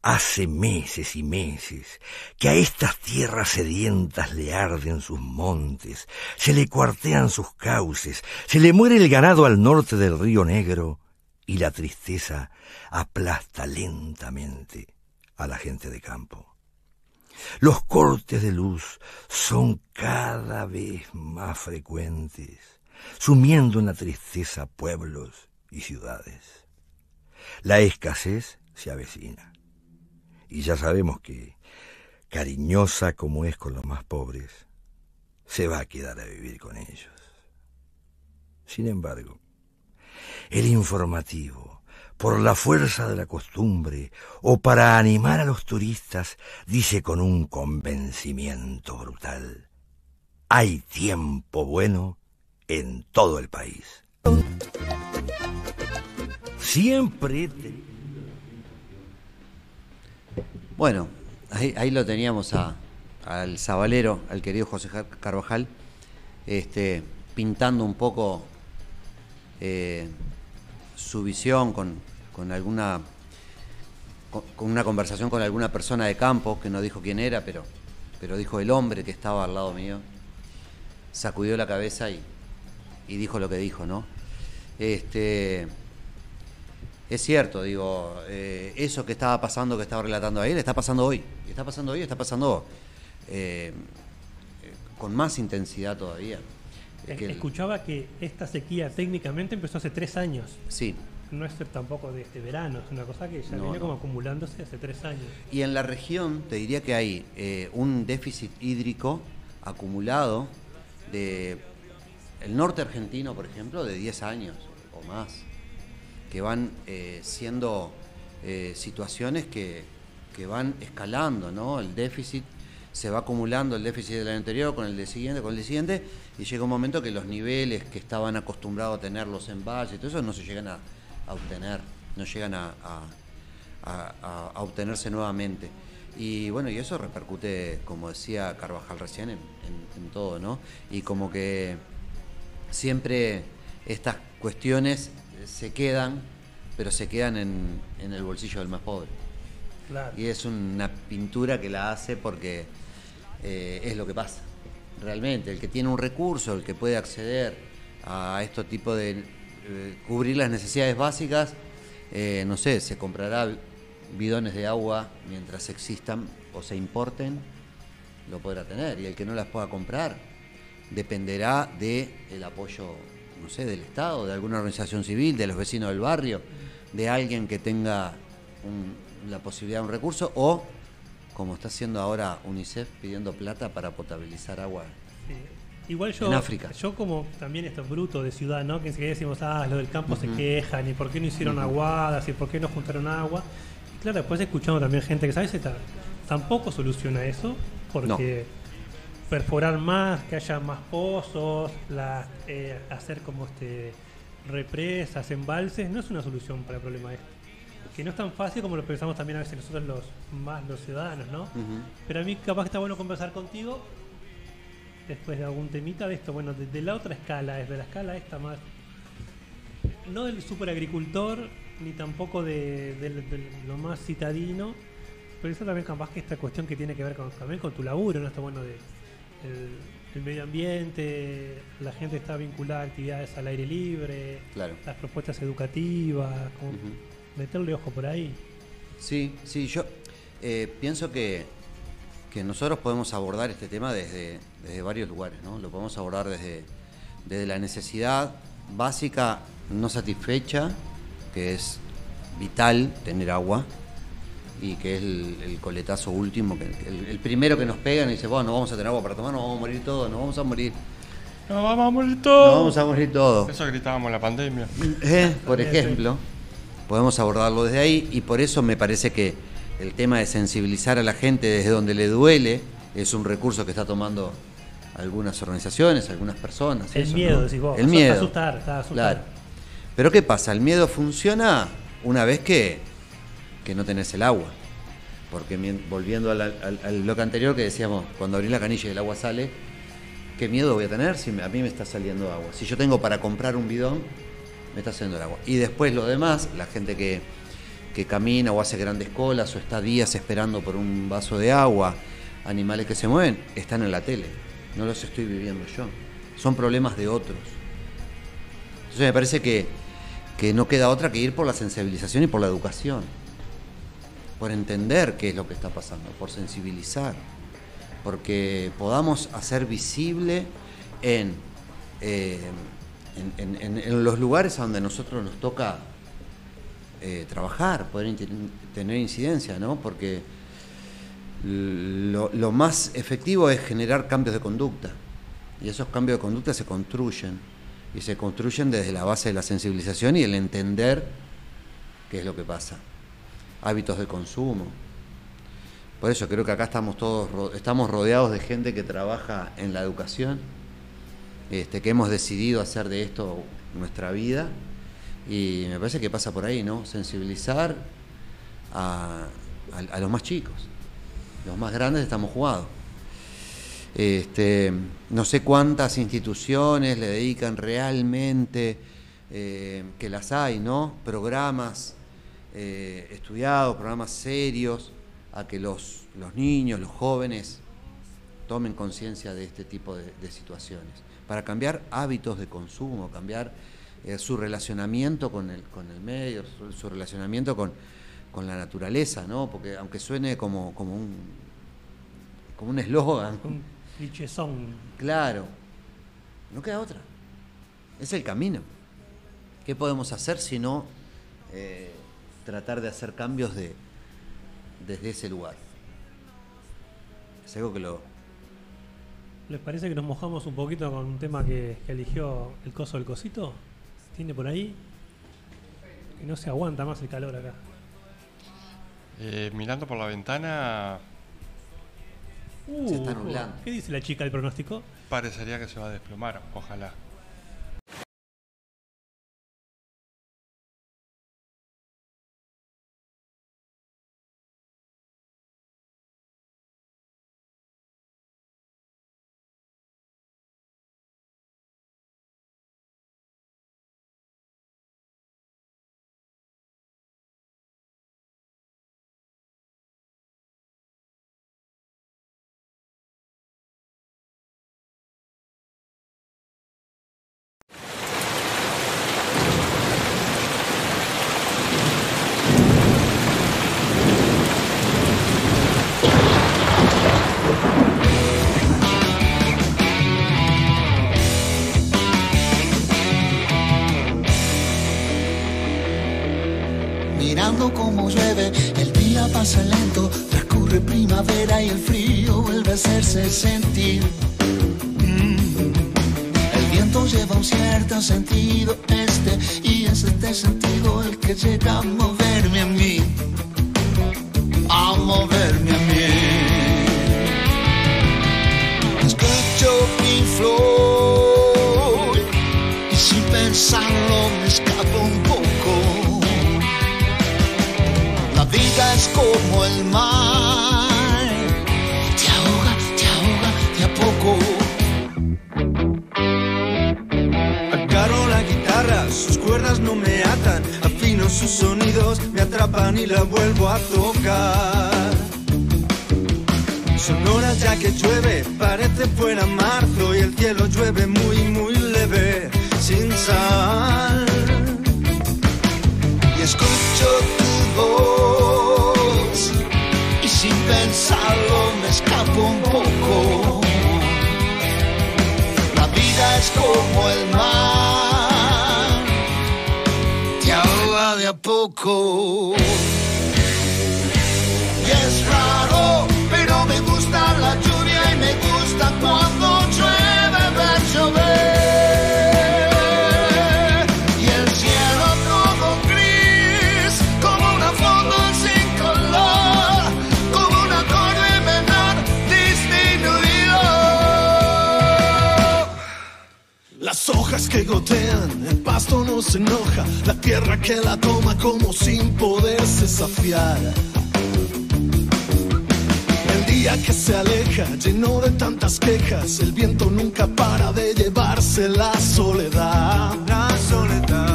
I: Hace meses y meses que a estas tierras sedientas le arden sus montes, se le cuartean sus cauces, se le muere el ganado al norte del río Negro y la tristeza aplasta lentamente a la gente de campo. Los cortes de luz son cada vez más frecuentes, sumiendo en la tristeza pueblos y ciudades. La escasez se avecina. Y ya sabemos que, cariñosa como es con los más pobres, se va a quedar a vivir con ellos. Sin embargo, el informativo, por la fuerza de la costumbre o para animar a los turistas, dice con un convencimiento brutal, hay tiempo bueno en todo el país. Siempre
A: Bueno, ahí, ahí lo teníamos a- al sabalero, al querido José Carvajal, este, pintando un poco eh, su visión con, con alguna con una conversación con alguna persona de campo que no dijo quién era, pero, pero dijo el hombre que estaba al lado mío. Sacudió la cabeza y, y dijo lo que dijo, ¿no? Este, es cierto, digo, eh, eso que estaba pasando, que estaba relatando ahí, le está pasando hoy. Está pasando hoy, está pasando eh, eh, con más intensidad todavía. Es que el-
B: Escuchaba que esta sequía técnicamente empezó hace tres años.
A: sí,
B: No es tampoco de este verano, es una cosa que ya
A: No,
B: viene
A: no.
B: como acumulándose hace tres años.
A: Y en la región te diría que hay eh, un déficit hídrico acumulado de el norte argentino, por ejemplo, de 10 años o más, que van eh, siendo eh, situaciones que, que van escalando, ¿no? El déficit se va acumulando el déficit del año anterior con el del siguiente, con el del siguiente, y llega un momento que los niveles que estaban acostumbrados a tener los embalses y todo eso no se llegan a, obtener, no llegan a, a- a- obtenerse nuevamente. Y bueno, y eso repercute, como decía Carvajal recién, en todo, ¿no? Y como que siempre estas cuestiones se quedan, pero se quedan en, en el bolsillo del más pobre.
B: Claro.
A: Y es una pintura que la hace porque eh, es lo que pasa. Realmente, el que tiene un recurso, el que puede acceder a este tipo de eh, cubrir las necesidades básicas, eh, no sé, se comprará bidones de agua mientras existan o se importen, lo podrá tener. Y el que no las pueda comprar dependerá del el apoyo, no sé, del Estado, de alguna organización civil, de los vecinos del barrio, de alguien que tenga un- la posibilidad de un recurso o, como está haciendo ahora UNICEF, pidiendo plata para potabilizar agua.
B: Sí. Igual yo,
A: En África.
B: yo como también esto bruto de ciudad, ¿no? Que enseguida decimos, ah, los del campo se quejan, y por qué no hicieron aguadas, y por qué no juntaron agua. Y claro, después escuchando también gente que sabe, esta- tampoco soluciona eso, porque perforar más, que haya más pozos, la- eh, hacer como este represas, embalses, no es una solución para el problema este. que no es tan fácil como lo pensamos también a veces nosotros los más los ciudadanos, ¿no? Pero a mí capaz que está bueno conversar contigo después de algún temita de esto, bueno, de, de la otra escala, desde la escala esta más, no del superagricultor, ni tampoco de, lo más citadino, pero eso también capaz que esta cuestión que tiene que ver con, también con tu laburo, ¿no? Está bueno de el, el medio ambiente, la gente está vinculada a actividades al aire libre,
A: Claro.
B: las propuestas educativas, como meterle ojo por ahí.
A: Sí, sí, yo eh, pienso que, que nosotros podemos abordar este tema desde, desde varios lugares, ¿no? Lo podemos abordar desde, desde la necesidad básica no satisfecha, que es vital tener agua, y que es el, el coletazo último, que, el, el primero que nos pegan y dice, bueno, no vamos a tener agua para tomar, nos vamos a morir todos, nos vamos a morir,
F: No, vamos a morir
A: nos
F: todos.
A: vamos a morir todos.
F: Eso gritábamos en la pandemia.
A: Eh, por ejemplo, podemos abordarlo desde ahí y por eso me parece que el tema de sensibilizar a la gente desde donde le duele es un recurso que está tomando algunas organizaciones, algunas personas.
B: El
A: eso,
B: miedo,
A: ¿no?
B: decís vos.
A: El miedo.
B: asustar, está asustar.
A: Claro. Pero ¿qué pasa? El miedo funciona una vez que, que no tenés el agua. Porque volviendo al, al- bloque anterior que decíamos, cuando abrí la canilla y el agua sale, ¿qué miedo voy a tener si a mí me está saliendo agua? Si yo tengo para comprar un bidón, me está saliendo el agua. Y después lo demás, la gente que, que camina o hace grandes colas o está días esperando por un vaso de agua, animales que se mueven, están en la tele. No los estoy viviendo yo. Son problemas de otros. Entonces me parece que, que no queda otra que ir por la sensibilización y por la educación. Por entender qué es lo que está pasando, por sensibilizar. Porque podamos hacer visible en, eh, en, los lugares a donde nosotros nos toca eh, trabajar, poder tener incidencia, ¿no? Porque lo más efectivo es generar cambios de conducta. Y esos cambios de conducta se construyen. Y se construyen desde la base de la sensibilización y el entender qué es lo que pasa. Hábitos de consumo. Por eso creo que acá estamos todos estamos rodeados de gente que trabaja en la educación, este, que hemos decidido hacer de esto nuestra vida. Y me parece que pasa por ahí, ¿no? Sensibilizar a los más chicos. Los más grandes estamos jugados. Este, no sé cuántas instituciones le dedican realmente, eh, que las hay, ¿no? Programas eh, estudiados, programas serios, a que los, los niños, los jóvenes tomen conciencia de este tipo de, de situaciones, para cambiar hábitos de consumo, cambiar eh, su relacionamiento con el, con el medio, su, su relacionamiento con, con la naturaleza, ¿no? Porque aunque suene como, como un como un eslogan,
B: Un clichésón.
A: claro, no queda otra. Es el camino. ¿Qué podemos hacer si no eh, tratar de hacer cambios de, desde ese lugar? Es algo que lo,
B: ¿Les parece que nos mojamos un poquito con un tema que, que eligió el coso del cosito? ¿Tiene por ahí? Que no se aguanta más el calor acá.
F: Eh, mirando por la ventana,
A: Se está
B: Uh,
A: nublando.
B: ¿Qué dice la chica del pronóstico?
F: parecería que se va a desplomar. Ojalá.
J: Llueve, el día pasa lento, transcurre primavera y el frío vuelve a hacerse sentir. Mm. El viento lleva un cierto sentido este y es este sentido el que llega a moverme a mí, a moverme a mí. Escucho mi flor es como el mar. Te ahoga, te ahoga de a poco.
K: Agarro la guitarra, sus cuerdas no me atan, afino sus sonidos, me atrapan y la vuelvo a tocar. Son horas ya que llueve, parece fuera marzo y el cielo llueve muy, muy leve, sin sal.
J: Y escucho tu voz sin pensarlo me escapo un poco. La vida es como el mar, te ahoga de a poco.
K: Que gotean, el pasto no se enoja, la tierra que la toma como sin poderse saciar. El día que se aleja, lleno de tantas quejas, el viento nunca para de llevarse la soledad. La soledad.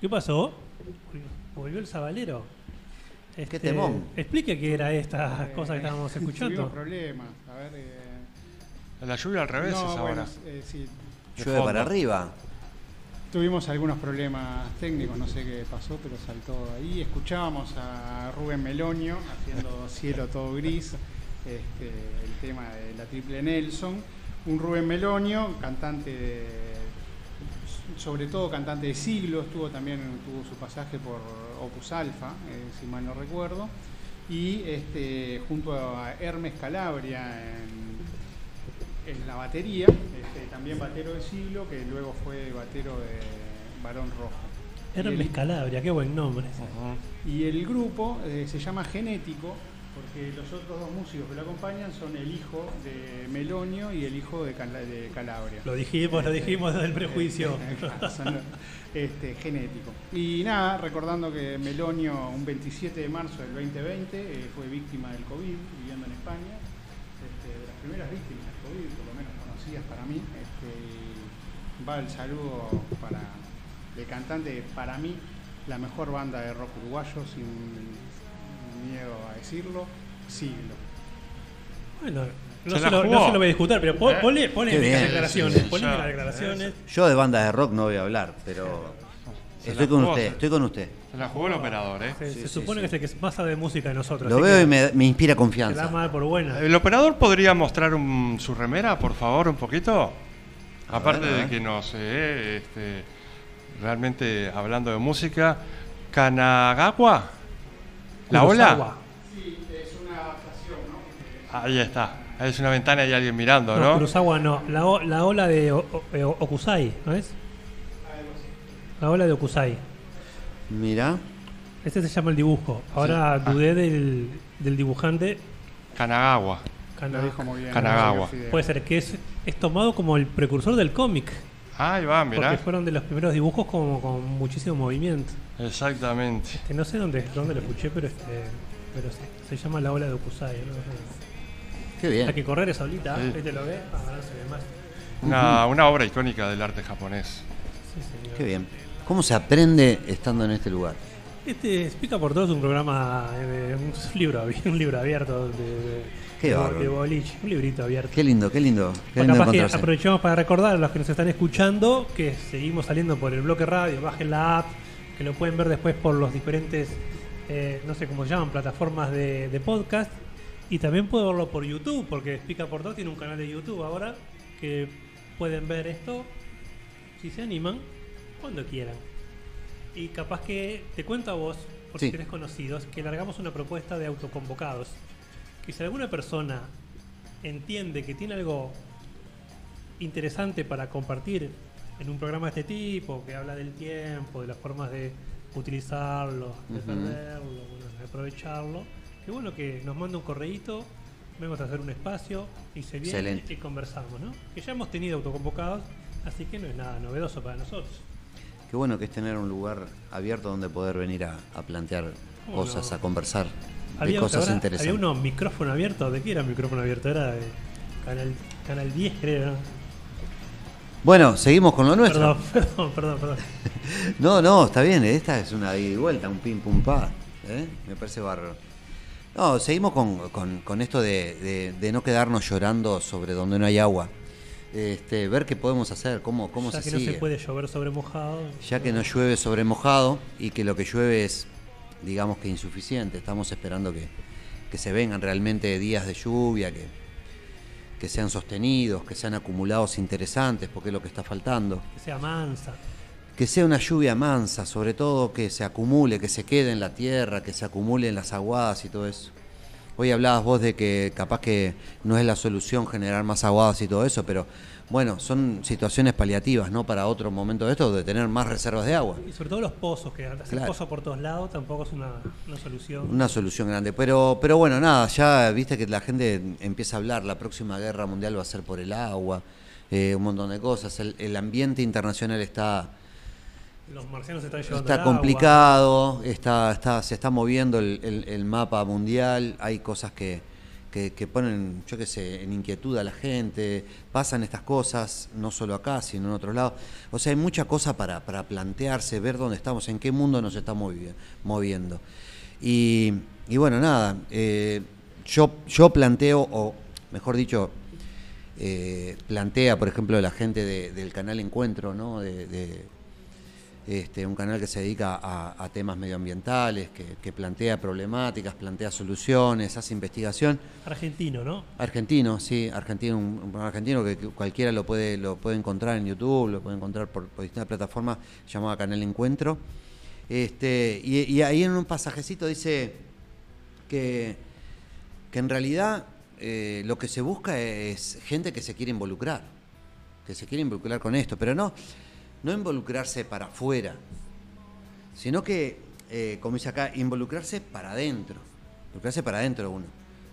B: ¿Qué pasó? Volvió el sabalero. Este,
A: temón.
B: Explique qué era estas cosas que estábamos escuchando.
L: Tuvimos problemas. A ver. eh,
F: La lluvia al revés
L: no,
F: es ahora.
L: eh, sí.
A: Llueve para arriba.
L: Tuvimos algunos problemas técnicos, no sé qué pasó, pero saltó ahí. Escuchábamos a Rubén Melonio haciendo Cielo todo gris, este, el tema de la triple Nelson. Un Rubén Melonio, cantante, de- sobre todo cantante de siglo, estuvo también tuvo su pasaje por Opus Alpha, eh, si mal no recuerdo, y este, junto a Hermes Calabria en, en la batería, este, también batero de siglo, que luego fue batero de Barón Rojo.
B: Hermes
L: el-
B: Calabria, qué buen nombre.
L: y el grupo eh, se llama Genético porque los otros dos músicos que lo acompañan son el hijo de Melonio y el hijo de, Cala- de Calabria.
B: Lo dijimos, lo dijimos desde el prejuicio.
L: Son, este, genético. Y nada, recordando que Melonio un 27 de marzo del 2020 eh, fue víctima del COVID viviendo en España, este, de las primeras víctimas del COVID, por lo menos conocidas para mí. Este, va el saludo para el cantante, para mí, la mejor banda de rock uruguayo, sin miedo a decirlo, siglo.
B: Bueno, no
F: Se
B: lo,
F: jugó.
B: no se lo voy a discutir, pero po-
F: ¿Eh?
B: ponle,
A: bien.
B: declaraciones.
F: Sí, sí,
B: polémicas
F: ya.
B: declaraciones.
A: Yo de bandas de rock no voy a hablar, pero
F: Se
A: estoy con
F: jugó,
A: usted,
F: se-
A: estoy con usted.
F: Se la jugó el operador, ¿eh?
B: Se,
A: Sí,
B: se
A: sí,
B: supone
A: sí.
B: que es el que más sabe de música de nosotros.
A: Lo veo y me, me inspira
B: Se da
A: confianza.
B: mal por buena.
F: ¿El operador podría mostrar un- su remera, por favor, un poquito? Aparte
A: ver,
F: de que no sé, este, realmente hablando de música, Kanagawa, la
B: Kurosawa.
F: ola, ahí está, es una ventana y alguien mirando,
B: No,
F: ¿no?
B: Kurosawa no. La, o- la ola de O- O- eh, Okusai, ¿no es? La ola de Okusai.
A: Mira,
B: Este se llama el dibujo. Ahora dudé del, del dibujante.
F: Kanagawa,
B: Kana-
L: Lo dijo muy bien.
F: Kanagawa.
B: Puede ser que es, es tomado como el precursor del cómic.
F: ahí va,
B: Porque
F: mirá,
B: fueron de los primeros dibujos como con muchísimo movimiento.
F: exactamente.
B: Que no sé dónde, dónde lo escuché, pero este, pero sí, se llama la ola de Okusai. ¿no?
A: Qué
B: Hay
A: bien.
B: que correr esa olita,
F: Sí.
B: ¿viste lo ve? Ah, no se ve más.
F: Una, una obra icónica del arte japonés.
B: Sí, señor.
A: Qué bien. ¿Cómo se aprende estando en este lugar?
B: Este Explica por Todos es un programa, eh, un libro, un libro abierto de, de,
A: Qué
B: de, boliche, un librito abierto.
A: Qué lindo, qué lindo. Qué lindo
B: capaz que aprovechamos para recordar a los que nos están escuchando que seguimos saliendo por el bloque radio, bajen la app, que lo pueden ver después por los diferentes, eh, no sé cómo se llaman, plataformas de, de podcast. Y también puedo verlo por YouTube, porque Pica por tiene un canal de YouTube ahora que pueden ver esto si se animan cuando quieran. Y capaz que te cuento a vos, por si tenés conocidos, que largamos una propuesta de autoconvocados. Que si alguna persona entiende que tiene algo interesante para compartir en un programa de este tipo, que habla del tiempo, de las formas de utilizarlo, de perderlo, bueno, de aprovecharlo, bueno que nos manda un correíto, vamos a hacer un espacio y se viene
A: Excelente.
B: y conversamos, ¿no? Que ya hemos tenido autoconvocados, así que no es nada novedoso para nosotros.
A: Qué bueno que es tener un lugar abierto donde poder venir a, a plantear
B: ¿Cómo
A: cosas,
B: no?
A: a conversar de
B: Había,
A: cosas
B: ahora-
A: interesantes.
B: había uno micrófono abierto, ¿de qué era micrófono abierto? Era de Canal, canal 10, creo. ¿no?
A: Bueno, seguimos con lo nuestro.
B: Perdón, perdón, perdón, perdón.
A: No, no, está bien, esta es una ida y vuelta, un pim pum pa. ¿eh? Me parece bárbaro. No, seguimos con, con- con esto de, de- de no quedarnos llorando sobre donde no hay agua. Este, ver qué podemos hacer, cómo, cómo
B: ya
A: se
B: que
A: sigue.
B: no se puede llover sobre mojado.
A: Ya que no llueve sobre mojado y que lo que llueve es, digamos que insuficiente. Estamos esperando que, que se vengan realmente días de lluvia, que, que sean sostenidos, que sean acumulados interesantes, porque es lo que está faltando.
B: Que sea mansa.
A: Que sea una lluvia mansa, sobre todo que se acumule, que se quede en la tierra, que se acumule en las aguadas y todo eso. Hoy hablabas vos de que capaz que no es la solución generar más aguadas y todo eso, pero bueno, son situaciones paliativas, ¿no? Para otro momento de esto, de tener más reservas de agua.
B: Y sobre todo los pozos, que hacer
A: Claro.
B: pozos por todos lados tampoco es una, una solución.
A: Una solución grande. Pero, pero bueno, nada, ya viste que la gente empieza a hablar, la próxima guerra mundial va a ser por el agua, eh, un montón de cosas. El, el ambiente internacional está,
B: Los marcianos están llevando
A: está
B: el agua.
A: complicado, está, está, se está moviendo el, el- el mapa mundial, hay cosas que, que, que ponen, yo qué sé, en inquietud a la gente, pasan estas cosas, no solo acá, sino en otros lados. O sea, hay mucha cosa para, para plantearse, ver dónde estamos, en qué mundo nos estamos movi- moviendo. Y, y bueno, nada, eh, yo, yo planteo, o mejor dicho, eh, plantea, por ejemplo, la gente de- del canal Encuentro, ¿no? De, de, este, un canal que se dedica a, a temas medioambientales, que, que plantea problemáticas, plantea soluciones, hace investigación.
B: Argentino, ¿no?
A: Argentino, sí, argentino, un, un argentino que, que cualquiera lo puede, lo puede encontrar en YouTube, lo puede encontrar por, por distintas plataformas, llamada Canal Encuentro. Este, y, y ahí en un pasajecito dice que, que en realidad eh, lo que se busca es gente que se quiere involucrar, que se quiere involucrar con esto, pero no, no involucrarse para afuera, sino que, eh, como dice acá, involucrarse para adentro, involucrarse para adentro uno.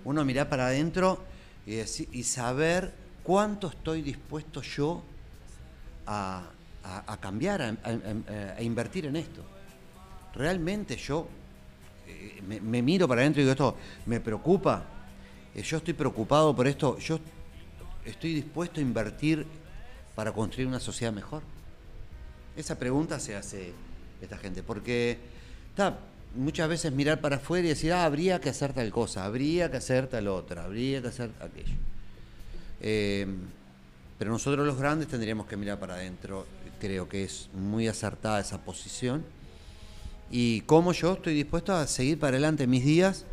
A: Uno mirar para adentro y, deci- y saber cuánto estoy dispuesto yo a, a- cambiar, a, a- invertir en esto. Realmente yo eh, me, me miro para adentro y digo, esto me preocupa, Eh, yo estoy preocupado por esto, yo estoy dispuesto a invertir para construir una sociedad mejor. Esa pregunta se hace esta gente, porque está, muchas veces mirar para afuera y decir, ah, habría que hacer tal cosa, habría que hacer tal otra, habría que hacer aquello. Eh, pero nosotros los grandes tendríamos que mirar para adentro. Creo que es muy acertada esa posición. Y cómo yo estoy dispuesto a seguir para adelante mis días,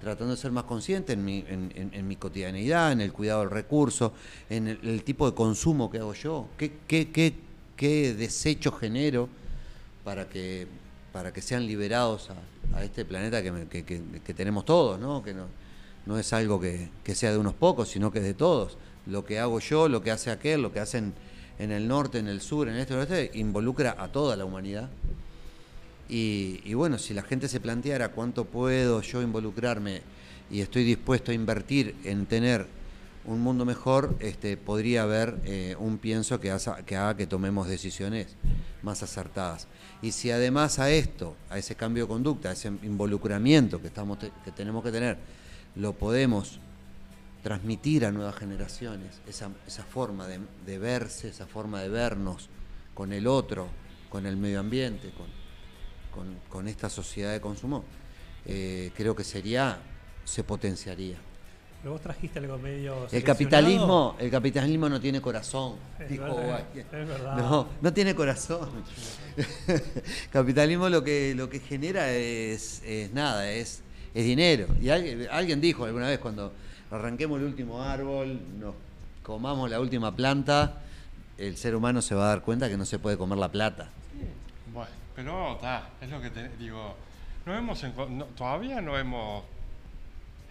A: tratando de ser más consciente en mi, en- en mi cotidianidad, en el cuidado del recurso, en el, el tipo de consumo que hago yo, qué, qué, qué, qué desecho genero para que, para que sean liberados a, este planeta que, que- tenemos todos, ¿no? que no, es algo que, sea de unos pocos, sino que es de todos. Lo que hago yo, lo que hace aquel, lo que hacen en el norte, en el sur, en este, en el oeste, involucra a toda la humanidad. Y, y bueno, si la gente se planteara cuánto puedo yo involucrarme y estoy dispuesto a invertir en tener un mundo mejor, este, podría haber eh, un pienso que, haza- que haga que tomemos decisiones más acertadas. Y si además a esto, a ese cambio de conducta, a ese involucramiento que, estamos que tenemos que tener, lo podemos transmitir a nuevas generaciones, esa, forma de, verse, esa forma de vernos con el otro, con el medio ambiente, con, con, con esta sociedad de consumo, eh, creo que sería, se potenciaría.
B: Pero vos trajiste algo medio.
A: El capitalismo, el capitalismo no tiene corazón.
B: Es
A: dijo
B: verdad, es verdad.
A: No, no tiene corazón. capitalismo lo que lo que genera es, es nada, es es dinero. Y alguien, alguien dijo alguna vez cuando arranquemos el último árbol, nos comamos la última planta, el ser humano se va a dar cuenta que no se puede comer la plata.
F: Bueno, pero está, es lo que te digo. No hemos no- todavía no hemos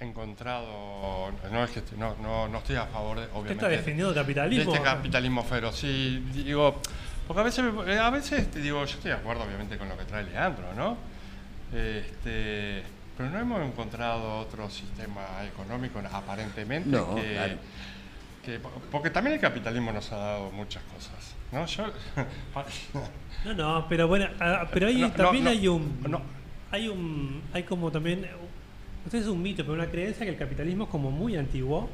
F: encontrado. No es que no, no, no estoy a favor de. Obviamente,
B: está defendiendo el capitalismo?
F: De este capitalismo feroz, sí. Digo, porque a veces, me- a veces te digo, yo estoy de acuerdo, obviamente, con lo que trae Leandro, ¿no? Este, pero no hemos encontrado otro sistema económico, aparentemente,
A: No,
F: que,
A: claro.
F: que- porque también el capitalismo nos ha dado muchas cosas, ¿no? Yo,
B: No, no, pero bueno, ah, pero ahí
F: No,
B: también
F: no,
B: hay un. Hay un. Hay como también. Si es un mito, pero una creencia que el capitalismo es como muy antiguo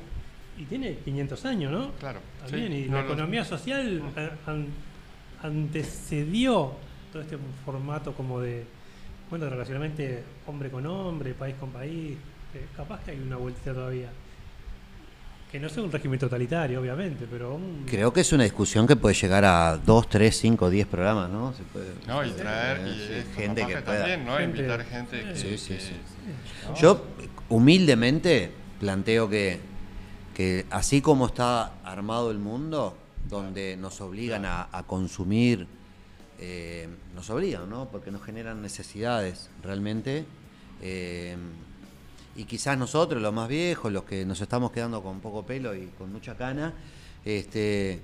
B: y tiene 500 años, ¿no?
F: Claro.
B: También,
F: sí,
B: y
F: no
B: la economía social an- antecedió todo este formato como de. Bueno, relacionalmente hombre con hombre, país con país. capaz que hay una vueltita todavía. Que no sea un régimen totalitario, obviamente, pero un.
A: Creo que es una discusión que puede llegar a 2, 3, 5, 10 programas, ¿no? Se puede,
F: No, y traer
A: Eh,
F: y esto,
A: gente que pueda.
F: también, ¿no? Invitar gente que-
A: Sí, sí,
F: que-
A: sí.
F: ¿no?
A: Yo humildemente planteo que, que así como está armado el mundo, donde nos obligan a, a consumir, eh, nos obligan, ¿no? Porque nos generan necesidades realmente. eh, y quizás nosotros, los más viejos, los que nos estamos quedando con poco pelo y con mucha cana, este,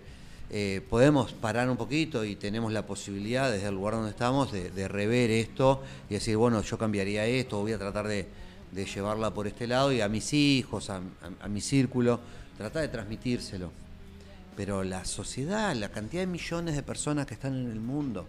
A: eh, podemos parar un poquito y tenemos la posibilidad desde el lugar donde estamos de, rever esto y decir, bueno, yo cambiaría esto, voy a tratar de, llevarla por este lado y a mis hijos, a, a- mi círculo, tratar de transmitírselo. Pero la sociedad, la cantidad de millones de personas que están en el mundo,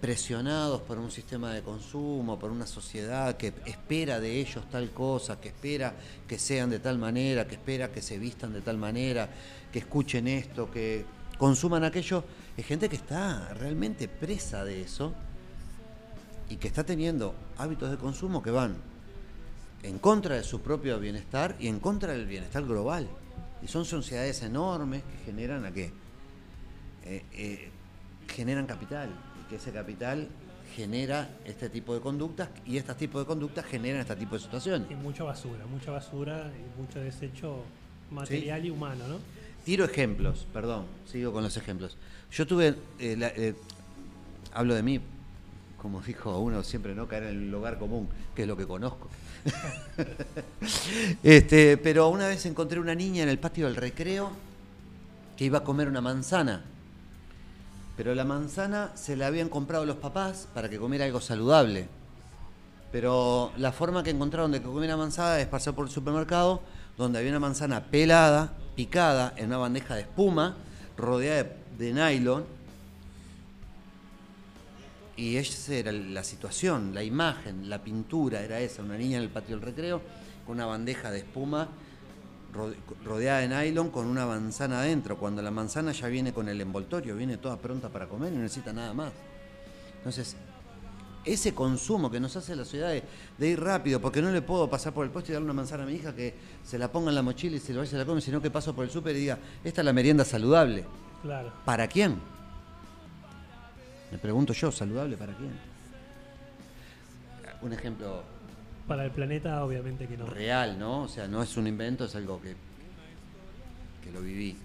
A: presionados por un sistema de consumo, por una sociedad que espera de ellos tal cosa, que espera que sean de tal manera, que espera que se vistan de tal manera, que escuchen esto, que consuman aquello, es gente que está realmente presa de eso y que está teniendo hábitos de consumo que van en contra de su propio bienestar y en contra del bienestar global. Y son sociedades enormes que generan a qué? Eh, eh, generan capital que ese capital genera este tipo de conductas y este tipo de conductas generan este tipo de situaciones.
B: Y mucha basura, mucha basura y mucho desecho material y humano, ¿no?
A: Tiro ejemplos, perdón, sigo con los ejemplos. Yo tuve, eh, la- eh, hablo de mí, como dijo uno siempre, no caer en el lugar común, que es lo que conozco. este, pero una vez encontré una niña en el patio del recreo que iba a comer una manzana. Pero la manzana se la habían comprado los papás para que comiera algo saludable. Pero la forma que encontraron de que comiera manzana es pasar por el supermercado donde había una manzana pelada, picada en una bandeja de espuma, rodeada de, nylon. Y esa era la situación, la imagen, la pintura era esa, una niña en el patio del recreo con una bandeja de espuma rodeada de nylon con una manzana adentro, cuando la manzana ya viene con el envoltorio, viene toda pronta para comer y no necesita nada más. Entonces, ese consumo que nos hace la sociedad de, de ir rápido, porque no le puedo pasar por el puesto y darle una manzana a mi hija que se la ponga en la mochila y se lo vaya se la come, sino que paso por el súper y diga, esta es la merienda saludable.
B: Claro.
A: ¿Para quién? Me pregunto yo, ¿saludable para quién? Un ejemplo
B: Para el planeta, obviamente que no.
A: real, ¿no? O sea, no es un invento, es algo que, que lo viví.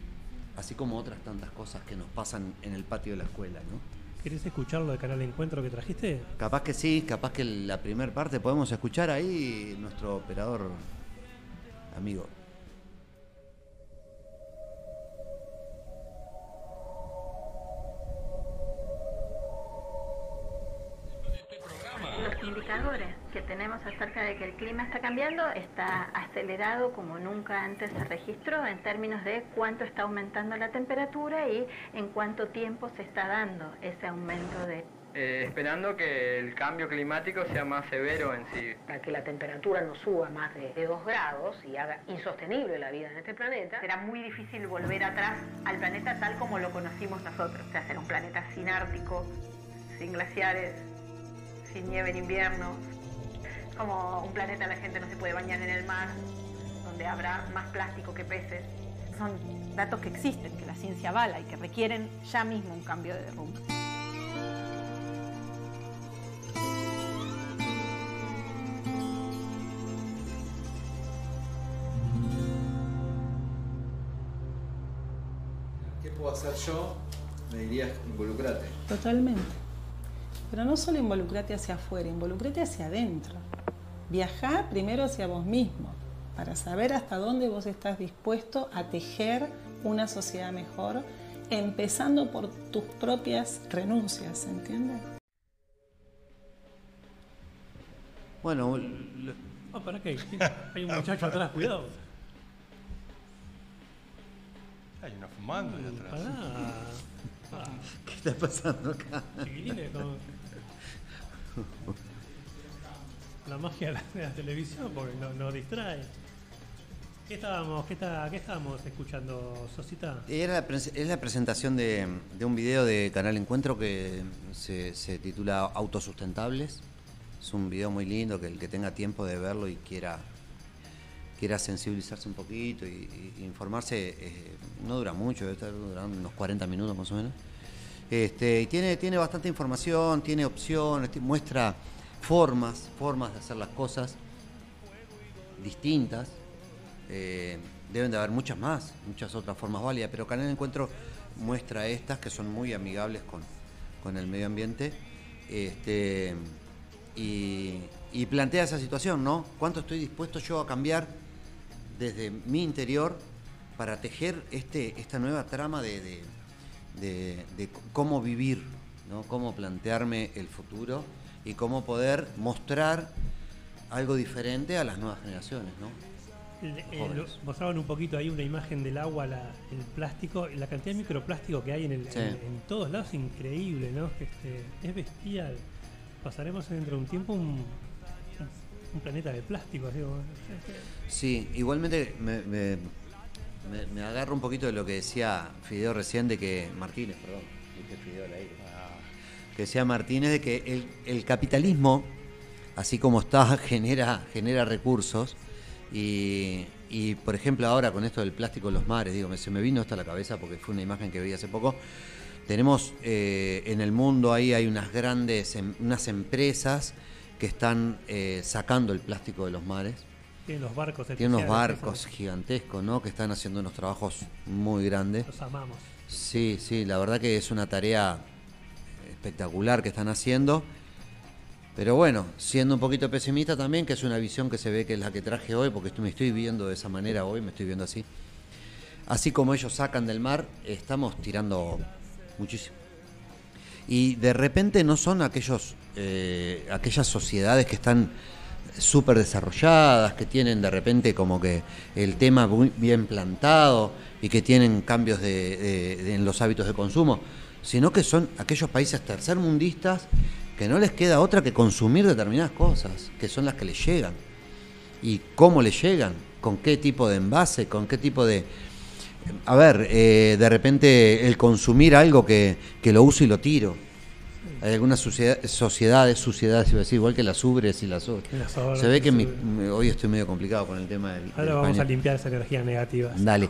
A: Así como otras tantas cosas que nos pasan en el patio de la escuela, ¿no?
B: ¿Querés escuchar lo de Canal Encuentro que trajiste?
A: Capaz que sí, capaz que la primera parte podemos escuchar ahí nuestro operador amigo.
M: Los indicadores que tenemos acerca de que el clima está cambiando está acelerado como nunca antes se registró en términos de cuánto está aumentando la temperatura y en cuánto tiempo se está dando ese aumento de
N: Eh, esperando que el cambio climático sea más severo en sí.
O: Para que la temperatura no suba más de, 2 grados y haga insostenible la vida en este planeta,
M: será muy difícil volver atrás al planeta tal como lo conocimos nosotros. O sea, será un planeta sin ártico, sin glaciares, sin nieve en invierno. Como un planeta la gente no se puede bañar en el mar, donde habrá más plástico que peces. Son datos que existen, que la ciencia avala y que requieren ya mismo un cambio de rumbo.
A: ¿Qué puedo hacer yo? Me dirías, involucrate.
P: Totalmente. Pero no solo involucrate hacia afuera, involucrate hacia adentro. Viajá primero hacia vos mismo, para saber hasta dónde vos estás dispuesto a tejer una sociedad mejor, empezando por tus propias renuncias, ¿entiendes?
A: Bueno,
B: Ah, ¿para qué? Hay un muchacho atrás, cuidado.
F: Hay uno fumando ahí atrás.
B: Pará. Ah,
A: ¿qué está pasando acá?
B: chiquilines, con- La magia de la, televisión, porque no- nos distrae. ¿Qué estábamos, qué, está, ¿Qué estábamos escuchando, Sosita?
A: Era es la presentación de, de un video de Canal Encuentro que se, se titula Autosustentables. Es un video muy lindo que el que tenga tiempo de verlo y quiera quiera sensibilizarse un poquito y, informarse, eh, no dura mucho, debe estar durando unos 40 minutos más o menos. Este, y tiene, tiene bastante información, tiene opciones, muestra formas, formas de hacer las cosas distintas. Eh, deben de haber muchas más, muchas otras formas válidas, pero Canal Encuentro muestra estas que son muy amigables con, con el medio ambiente este, y plantea esa situación, ¿no? ¿Cuánto estoy dispuesto yo a cambiar desde mi interior para tejer este, esta nueva trama de, de- de- cómo vivir, ¿no? Cómo plantearme el futuro y cómo poder mostrar algo diferente a las nuevas generaciones, ¿no?
B: Mostraban un poquito ahí una imagen del agua, la- el plástico, la cantidad de microplástico que hay en, el,
A: Sí.
B: en, en todos lados es increíble, ¿no? Este, es bestial. Pasaremos dentro de un tiempo un, un- planeta de plástico. así
A: Sí, igualmente me, me- agarro un poquito de lo que decía Fideo recién de que. Martínez, perdón. Fideo. Que decía Martínez de que el, capitalismo, así como está, genera, genera recursos. Y, y, por ejemplo, ahora con esto del plástico en los mares, digo, se me vino esto a la cabeza porque fue una imagen que vi hace poco. Tenemos eh, en el mundo ahí hay unas grandes, em- unas empresas que están eh, sacando el plástico de los mares.
B: Tienen los barcos
A: Tiene unos barcos gigantescos, ¿no? Que están haciendo unos trabajos muy grandes.
B: Los amamos.
A: Sí, sí, la verdad que es una tarea espectacular que están haciendo. Pero bueno, siendo un poquito pesimista también, que es una visión que se ve que es la que traje hoy, porque me estoy viendo de esa manera hoy, me estoy viendo así. Así como ellos sacan del mar, estamos tirando muchísimo. Y de repente no son aquellos, eh, aquellas sociedades que están súper desarrolladas, que tienen de repente como que el tema muy bien plantado y que tienen cambios de, en los hábitos de consumo, sino que son aquellos países tercermundistas que no les queda otra que consumir determinadas cosas, que son las que les llegan. ¿Y cómo les llegan? ¿Con qué tipo de envase? ¿Con qué tipo de...? A ver, eh, de repente el consumir algo que, que lo uso y lo tiro. Hay algunas sociedad- sociedades, sociedades, iba a decir, igual que las ubres y las ubres.
B: Las obras,
A: Se ve que mi- hoy estoy medio complicado con el tema del...
B: Ahora
A: del
B: vamos a limpiar esa energía negativa.
A: Dale.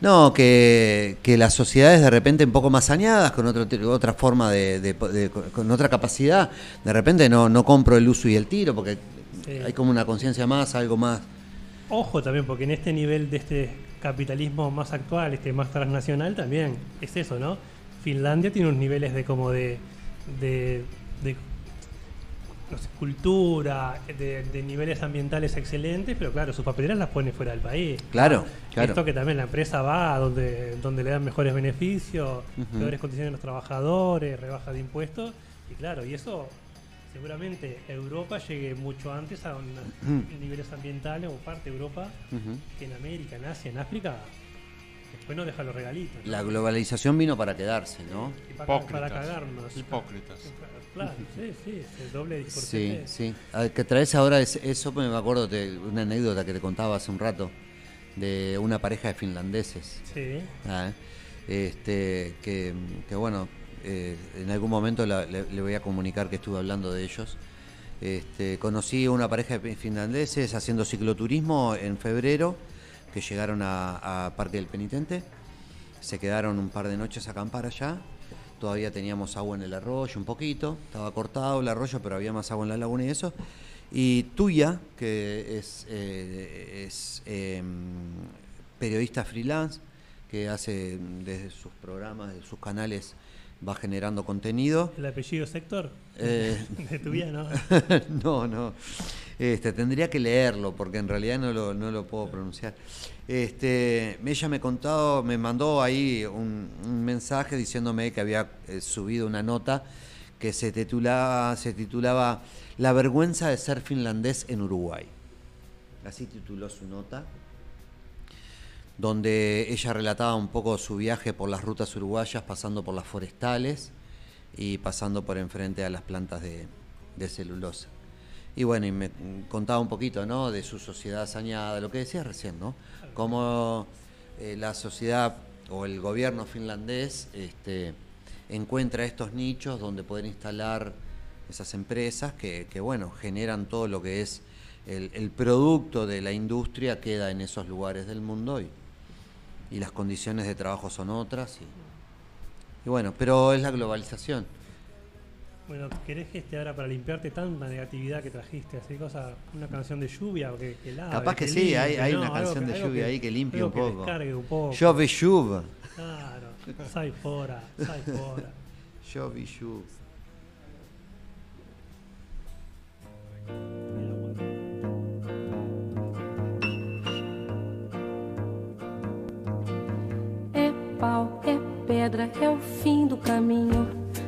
A: No, que, que las sociedades de repente un poco más saneadas, con otro, otra forma de, de- de- con otra capacidad, de repente no, no compro el uso y el tiro, porque
B: Sí.
A: hay como una conciencia más, algo más.
B: Ojo también, porque en este nivel de este capitalismo más actual, este más transnacional, también es eso, ¿no? Finlandia tiene unos niveles de como de, de, de, no sé, cultura, de, de niveles ambientales excelentes, pero claro, sus papeleras las pone fuera del país.
A: Claro, claro.
B: Esto que también la empresa va a donde, donde le dan mejores beneficios,
A: Ujú.
B: peores condiciones a los trabajadores, rebaja de impuestos, y claro, y eso seguramente Europa llegue mucho antes a unos
A: Ujú.
B: niveles ambientales o parte de Europa que en América, en Asia, en África, después nos deja los regalitos. ¿no?
A: La globalización vino para quedarse, ¿no?
B: Y para, para cagarnos.
F: Hipócritas.
B: Claro, sí, sí, el doble discurso.
A: Sí, sí. A- Que traes ahora es- eso, me acuerdo de una anécdota que te contaba hace un rato de una pareja de finlandeses.
B: Sí.
A: Ah, este, que, que bueno, eh, en algún momento la- le, le voy a comunicar que estuve hablando de ellos. Este, conocí una pareja de finlandeses haciendo cicloturismo en febrero, que llegaron a, a Parque del Penitente, se quedaron un par de noches a acampar allá, todavía teníamos agua en el arroyo un poquito, estaba cortado el arroyo, pero había más agua en la laguna y eso. Y Tuya, que es, eh, es em, periodista freelance, que hace desde sus programas, de sus canales, va generando contenido.
B: ¿El apellido Sector?
A: Eh,
B: de tu vida, ¿no?
A: no, no. Este, tendría que leerlo porque en realidad no lo, no lo puedo pronunciar. Este, ella me contado, me mandó ahí un, mensaje diciéndome que había eh, subido una nota que se titulaba, La vergüenza de ser finlandés en Uruguay. Así tituló su nota, donde ella relataba un poco su viaje por las rutas uruguayas, pasando por las forestales y pasando por enfrente a las plantas de celulosa. Y bueno, y me contaba un poquito, ¿no? De su sociedad sañada, lo que decías recién, ¿no? Cómo eh, la sociedad o el gobierno finlandés este, encuentra estos nichos donde poder instalar esas empresas que, que, bueno, generan todo lo que es el, producto de la industria queda en esos lugares del mundo y, y las condiciones de trabajo son otras. Y bueno, pero es la globalización.
B: Bueno, ¿querés que este ahora para limpiarte tanta negatividad que trajiste? Así cosa, una canción de lluvia o que, que lave,
A: Capaz que,
B: que
A: sí,
B: limpie,
A: hay, hay
B: no,
A: una canción
B: que-
A: de lluvia
B: que-
A: ahí que limpia un
B: que
A: poco.
B: descargue un poco.
A: Chove chuva.
B: Claro, sai fora, sai fora.
A: Chove chuva.
Q: É pau, é pedra, é o fim do caminho.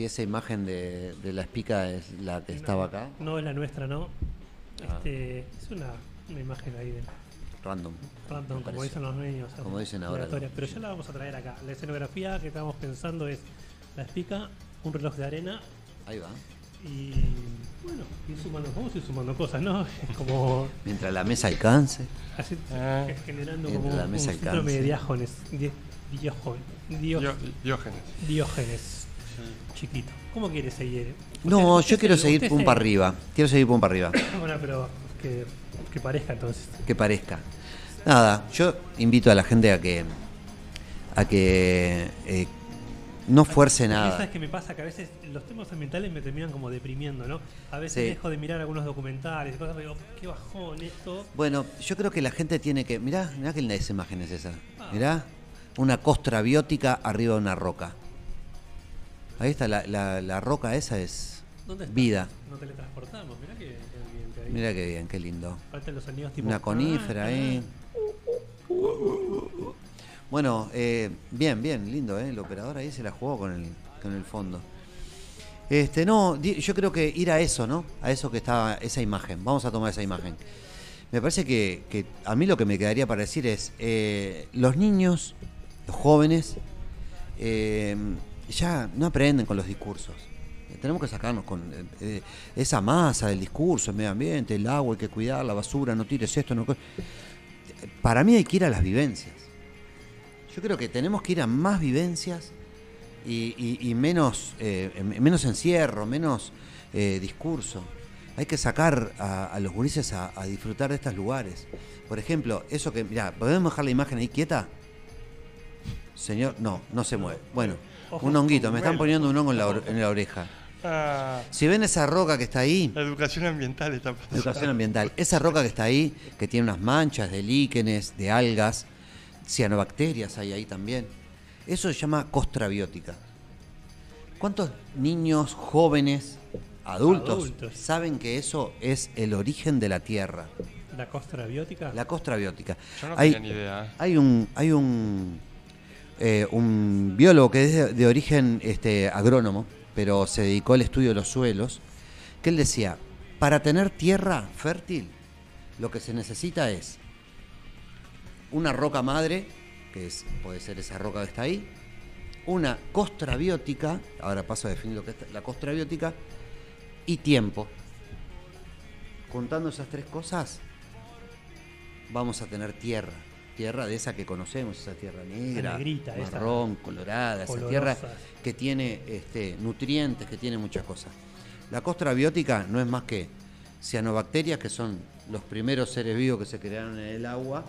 A: Si esa imagen de, de la espica es la que estaba acá,
B: No es la nuestra, ¿no.
A: Ah.
B: Este, es una, una imagen ahí de
A: random.
B: random, como dicen los niños.
A: Como dicen ahora.
B: Pero ya la vamos a traer acá. La escenografía que estamos pensando es la espica, un reloj de arena
A: Ahí va.
B: y. Bueno, ir sumando, vamos a ir sumando cosas, ¿no? Es como.
A: Mientras la mesa alcance.
B: Así,
F: Ah.
B: generando
A: Mientras
B: como
A: la
B: un,
A: mesa
B: un síndrome de
A: alcance.
F: Diógenes.
B: Diógenes. Chiquito. ¿Cómo quiere seguir?
A: No,
B: Usted-
A: yo quiero
B: se-
A: seguir pum
B: se-
A: para arriba. Quiero seguir pum para arriba.
B: Bueno, pero que, que parezca entonces.
A: Que parezca. Nada, yo invito a la gente a que a que eh, no fuerce nada.
B: ¿Sabes qué me pasa? Que a veces los temas ambientales me terminan como deprimiendo, ¿no? A veces
A: Sí.
B: dejo de mirar algunos documentales y cosas, digo, qué bajón esto.
A: Bueno, yo creo que la gente tiene que. Mirá, mirá qué linda esa imagen es esa.
B: Ah.
A: Mirá, una costra biótica arriba de una roca. Ahí está, la, la- la roca esa es
B: ¿Dónde está?
A: vida.
B: No teletransportamos, mirá que, que ahí.
A: Mira qué bien, qué lindo.
B: Faltan los sonidos tipo.
A: Una conífera ahí. Bueno, eh, bien, bien, lindo, ¿eh? El operador ahí se la jugó con el, con el fondo. Este, no, yo creo que ir a eso, ¿no? A eso que estaba, esa imagen. Vamos a tomar esa imagen. Me parece que, que a mí lo que me quedaría para decir es, eh, los niños, los jóvenes, eh, ya no aprenden con los discursos. Eh, Tenemos que sacarnos con eh, eh, esa masa del discurso, el medio ambiente, el agua, hay que cuidar, la basura, no tires esto, no... Para mí hay que ir a las vivencias. Yo creo que tenemos que ir a más vivencias y, menos, menos encierro, menos discurso. Hay que sacar a, los gurises a, a disfrutar de estos lugares. Por ejemplo, eso que, mira, ¿podemos dejar la imagen ahí quieta? Señor, no, no se mueve. Bueno, un honguito, me están poniendo un hongo en la, or- en la oreja.
F: Ah,
A: Si ven esa roca que está ahí,
F: la educación ambiental está pasando.
A: Educación ambiental. Esa roca que está ahí, que tiene unas manchas de líquenes, de algas, cianobacterias hay ahí también. Eso se llama costra biótica. ¿Cuántos niños, jóvenes, adultos,
B: Adultos.
A: saben que eso es el origen de la Tierra?
B: La costra biótica.
A: La costra biótica.
F: Yo no
A: hay,
F: tenía ni idea. ¿eh?
A: Hay un, hay un, eh, un biólogo que es de, origen este, agrónomo, pero se dedicó al estudio de los suelos, que él decía, para tener tierra fértil, lo que se necesita es una roca madre, que es, puede ser esa roca que está ahí, una costra biótica, ahora paso a definir lo que es la costra biótica, y tiempo. Juntando esas tres cosas, vamos a tener tierra. Tierra de esa que conocemos, esa tierra negra,
B: negrita, esa
A: marrón, colorada, esa tierra que tiene este, nutrientes, que tiene muchas cosas. La costra biótica no es más que cianobacterias, que son los primeros seres vivos que se crearon en el agua,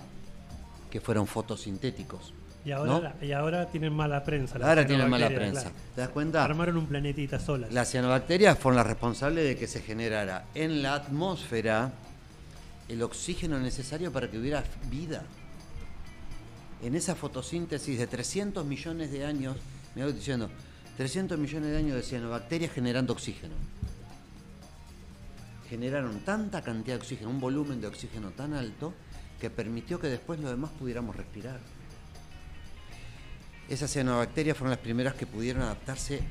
A: que fueron fotosintéticos.
B: Y ahora,
A: ¿no?
B: la- y ahora tienen mala prensa.
A: Ahora tienen mala prensa.
B: claro.
A: ¿Te das cuenta?
B: Armaron un planetita solas.
A: Las cianobacterias fueron las responsables de que se generara en la atmósfera el oxígeno necesario para que hubiera vida. En esa fotosíntesis de 300 millones de años, me voy diciendo, 300 millones de años de cianobacterias generando oxígeno. Generaron tanta cantidad de oxígeno, un volumen de oxígeno tan alto, que permitió que después los demás pudiéramos respirar. Esas cianobacterias fueron las primeras que pudieron adaptarse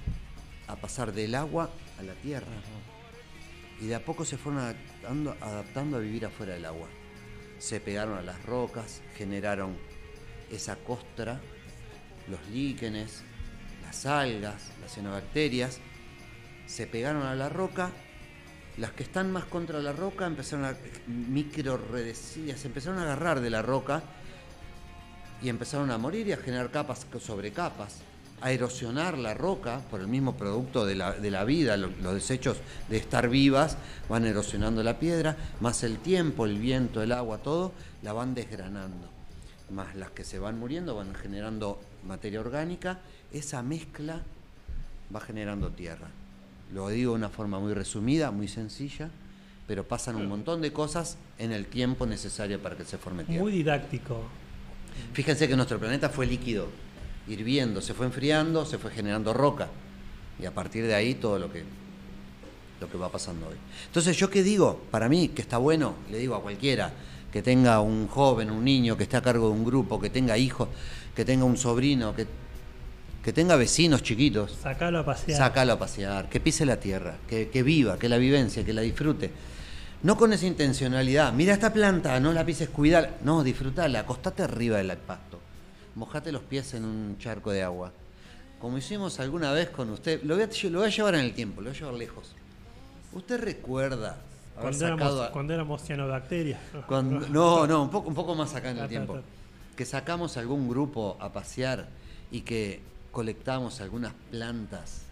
A: a pasar del agua a la tierra. Y de a poco se fueron adaptando, adaptando a vivir afuera del agua. Se pegaron a las rocas, generaron esa costra, los líquenes, las algas, las cianobacterias, se pegaron a la roca. Las que están más contra la roca empezaron a micro se empezaron a agarrar de la roca y empezaron a morir y a generar capas sobre capas, a erosionar la roca por el mismo producto de la, vida, lo- los desechos de estar vivas van erosionando la piedra, más el tiempo, el viento, el agua, todo, la van desgranando. Más las que se van muriendo van generando materia orgánica, esa mezcla va generando tierra. Lo digo de una forma muy resumida, muy sencilla, pero pasan un montón de cosas en el tiempo necesario para que se forme tierra.
B: Muy didáctico.
A: Fíjense que nuestro planeta fue líquido, hirviendo, se fue enfriando, se fue generando roca. Y a partir de ahí todo lo que, lo que va pasando hoy. Entonces, ¿yo qué digo? Para mí, que está bueno, le digo a cualquiera, que tenga un joven, un niño que esté a cargo de un grupo, que tenga hijos, que tenga un sobrino, que, que tenga vecinos chiquitos.
B: Sacalo a pasear.
A: Sácalo a pasear, que pise la tierra, que, que viva, que la vivencia, que la disfrute. No con esa intencionalidad, mira esta planta, no la pises, cuidala. No, disfrutala, acostate arriba del pasto. Mojate los pies en un charco de agua. Como hicimos alguna vez con usted, lo voy a, lo voy a llevar en el tiempo, lo voy a llevar lejos. ¿Usted recuerda
B: Cuando éramos,
A: a-
B: cuando éramos cianobacterias.
A: cuando- no, no, un poco, un poco más acá en el tiempo. Que sacamos algún grupo a pasear y que colectamos algunas plantas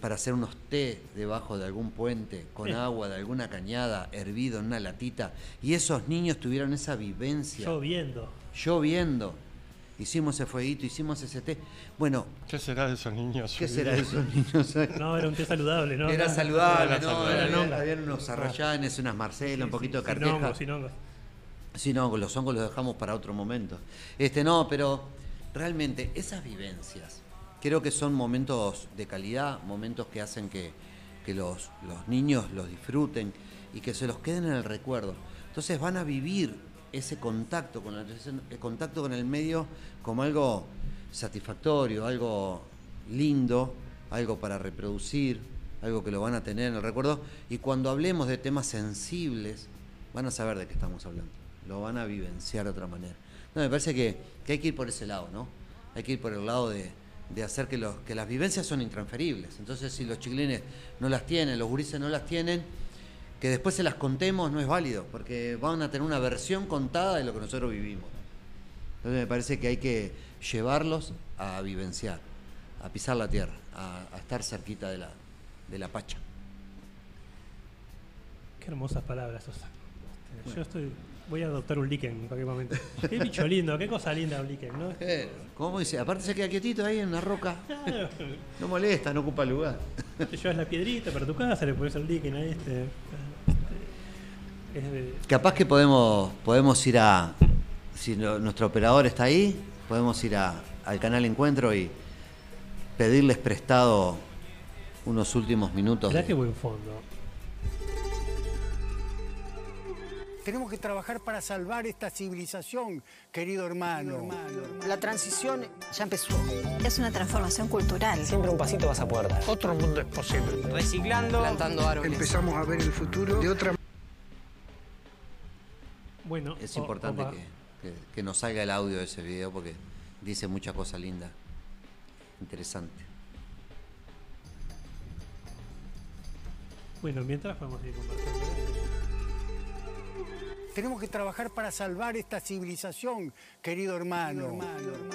A: para hacer unos té debajo de algún puente, con
B: Eh.
A: agua de alguna cañada, hervido en una latita, y esos niños tuvieron esa vivencia.
B: Lloviendo.
A: Lloviendo. Hicimos ese fueguito, hicimos ese té. Bueno.
F: ¿Qué será de esos niños?
A: ¿Qué será de esos niños?
B: No, era un té saludable, ¿no?
A: Era saludable,
B: era
A: ¿no?
B: saludable.
A: Había-
B: Era
A: Habían unos arrayanes, unas marcelas, un poquito de
B: Sin
A: carteja.
B: hongos, sin hongos.
A: Sí, no, los hongos los dejamos para otro momento. Este, no, pero realmente esas vivencias creo que son momentos de calidad, momentos que hacen que, que los, los niños los disfruten y que se los queden en el recuerdo. Entonces van a vivir ese contacto con, el contacto con el medio como algo satisfactorio, algo lindo, algo para reproducir, algo que lo van a tener en el recuerdo. Y cuando hablemos de temas sensibles, van a saber de qué estamos hablando. Lo van a vivenciar de otra manera. No, me parece que, que hay que ir por ese lado, ¿no? Hay que ir por el lado de, de hacer que, los, que las vivencias son intransferibles. Entonces, si los chiquilines no las tienen, los gurises no las tienen, que después se las contemos no es válido, porque van a tener una versión contada de lo que nosotros vivimos. Entonces, me parece que hay que llevarlos a vivenciar, a pisar la tierra, a, a estar cerquita de la, de la pacha.
B: Qué hermosas palabras, Sosa. Yo estoy. Voy a adoptar un líquen en cualquier momento. Qué bicho lindo, qué cosa linda un líquen, ¿no?
A: Eh, ¿Cómo dice? Aparte se queda quietito ahí en una roca. No molesta, no ocupa lugar.
B: Te llevas la piedrita para tu casa, le pones el líquen ahí. Este, este, es de-
A: Capaz que podemos, podemos ir a, si no- nuestro operador está ahí, podemos ir a- al canal Encuentro y pedirles prestado unos últimos minutos.
B: Mirá
A: de-
B: qué buen fondo.
R: Tenemos que trabajar para salvar esta civilización, querido hermano.
S: La transición ya empezó. Es una transformación cultural.
T: Siempre un pasito vas a poder dar.
R: Otro mundo es posible.
T: Reciclando, plantando árboles.
R: Empezamos a ver el futuro de otra
B: Bueno,
A: Es
B: o-
A: importante que, que- que nos salga el audio de ese video porque dice mucha cosa linda, interesante.
B: Bueno, mientras podemos ir conversando.
R: Tenemos que trabajar para salvar esta civilización, querido hermano.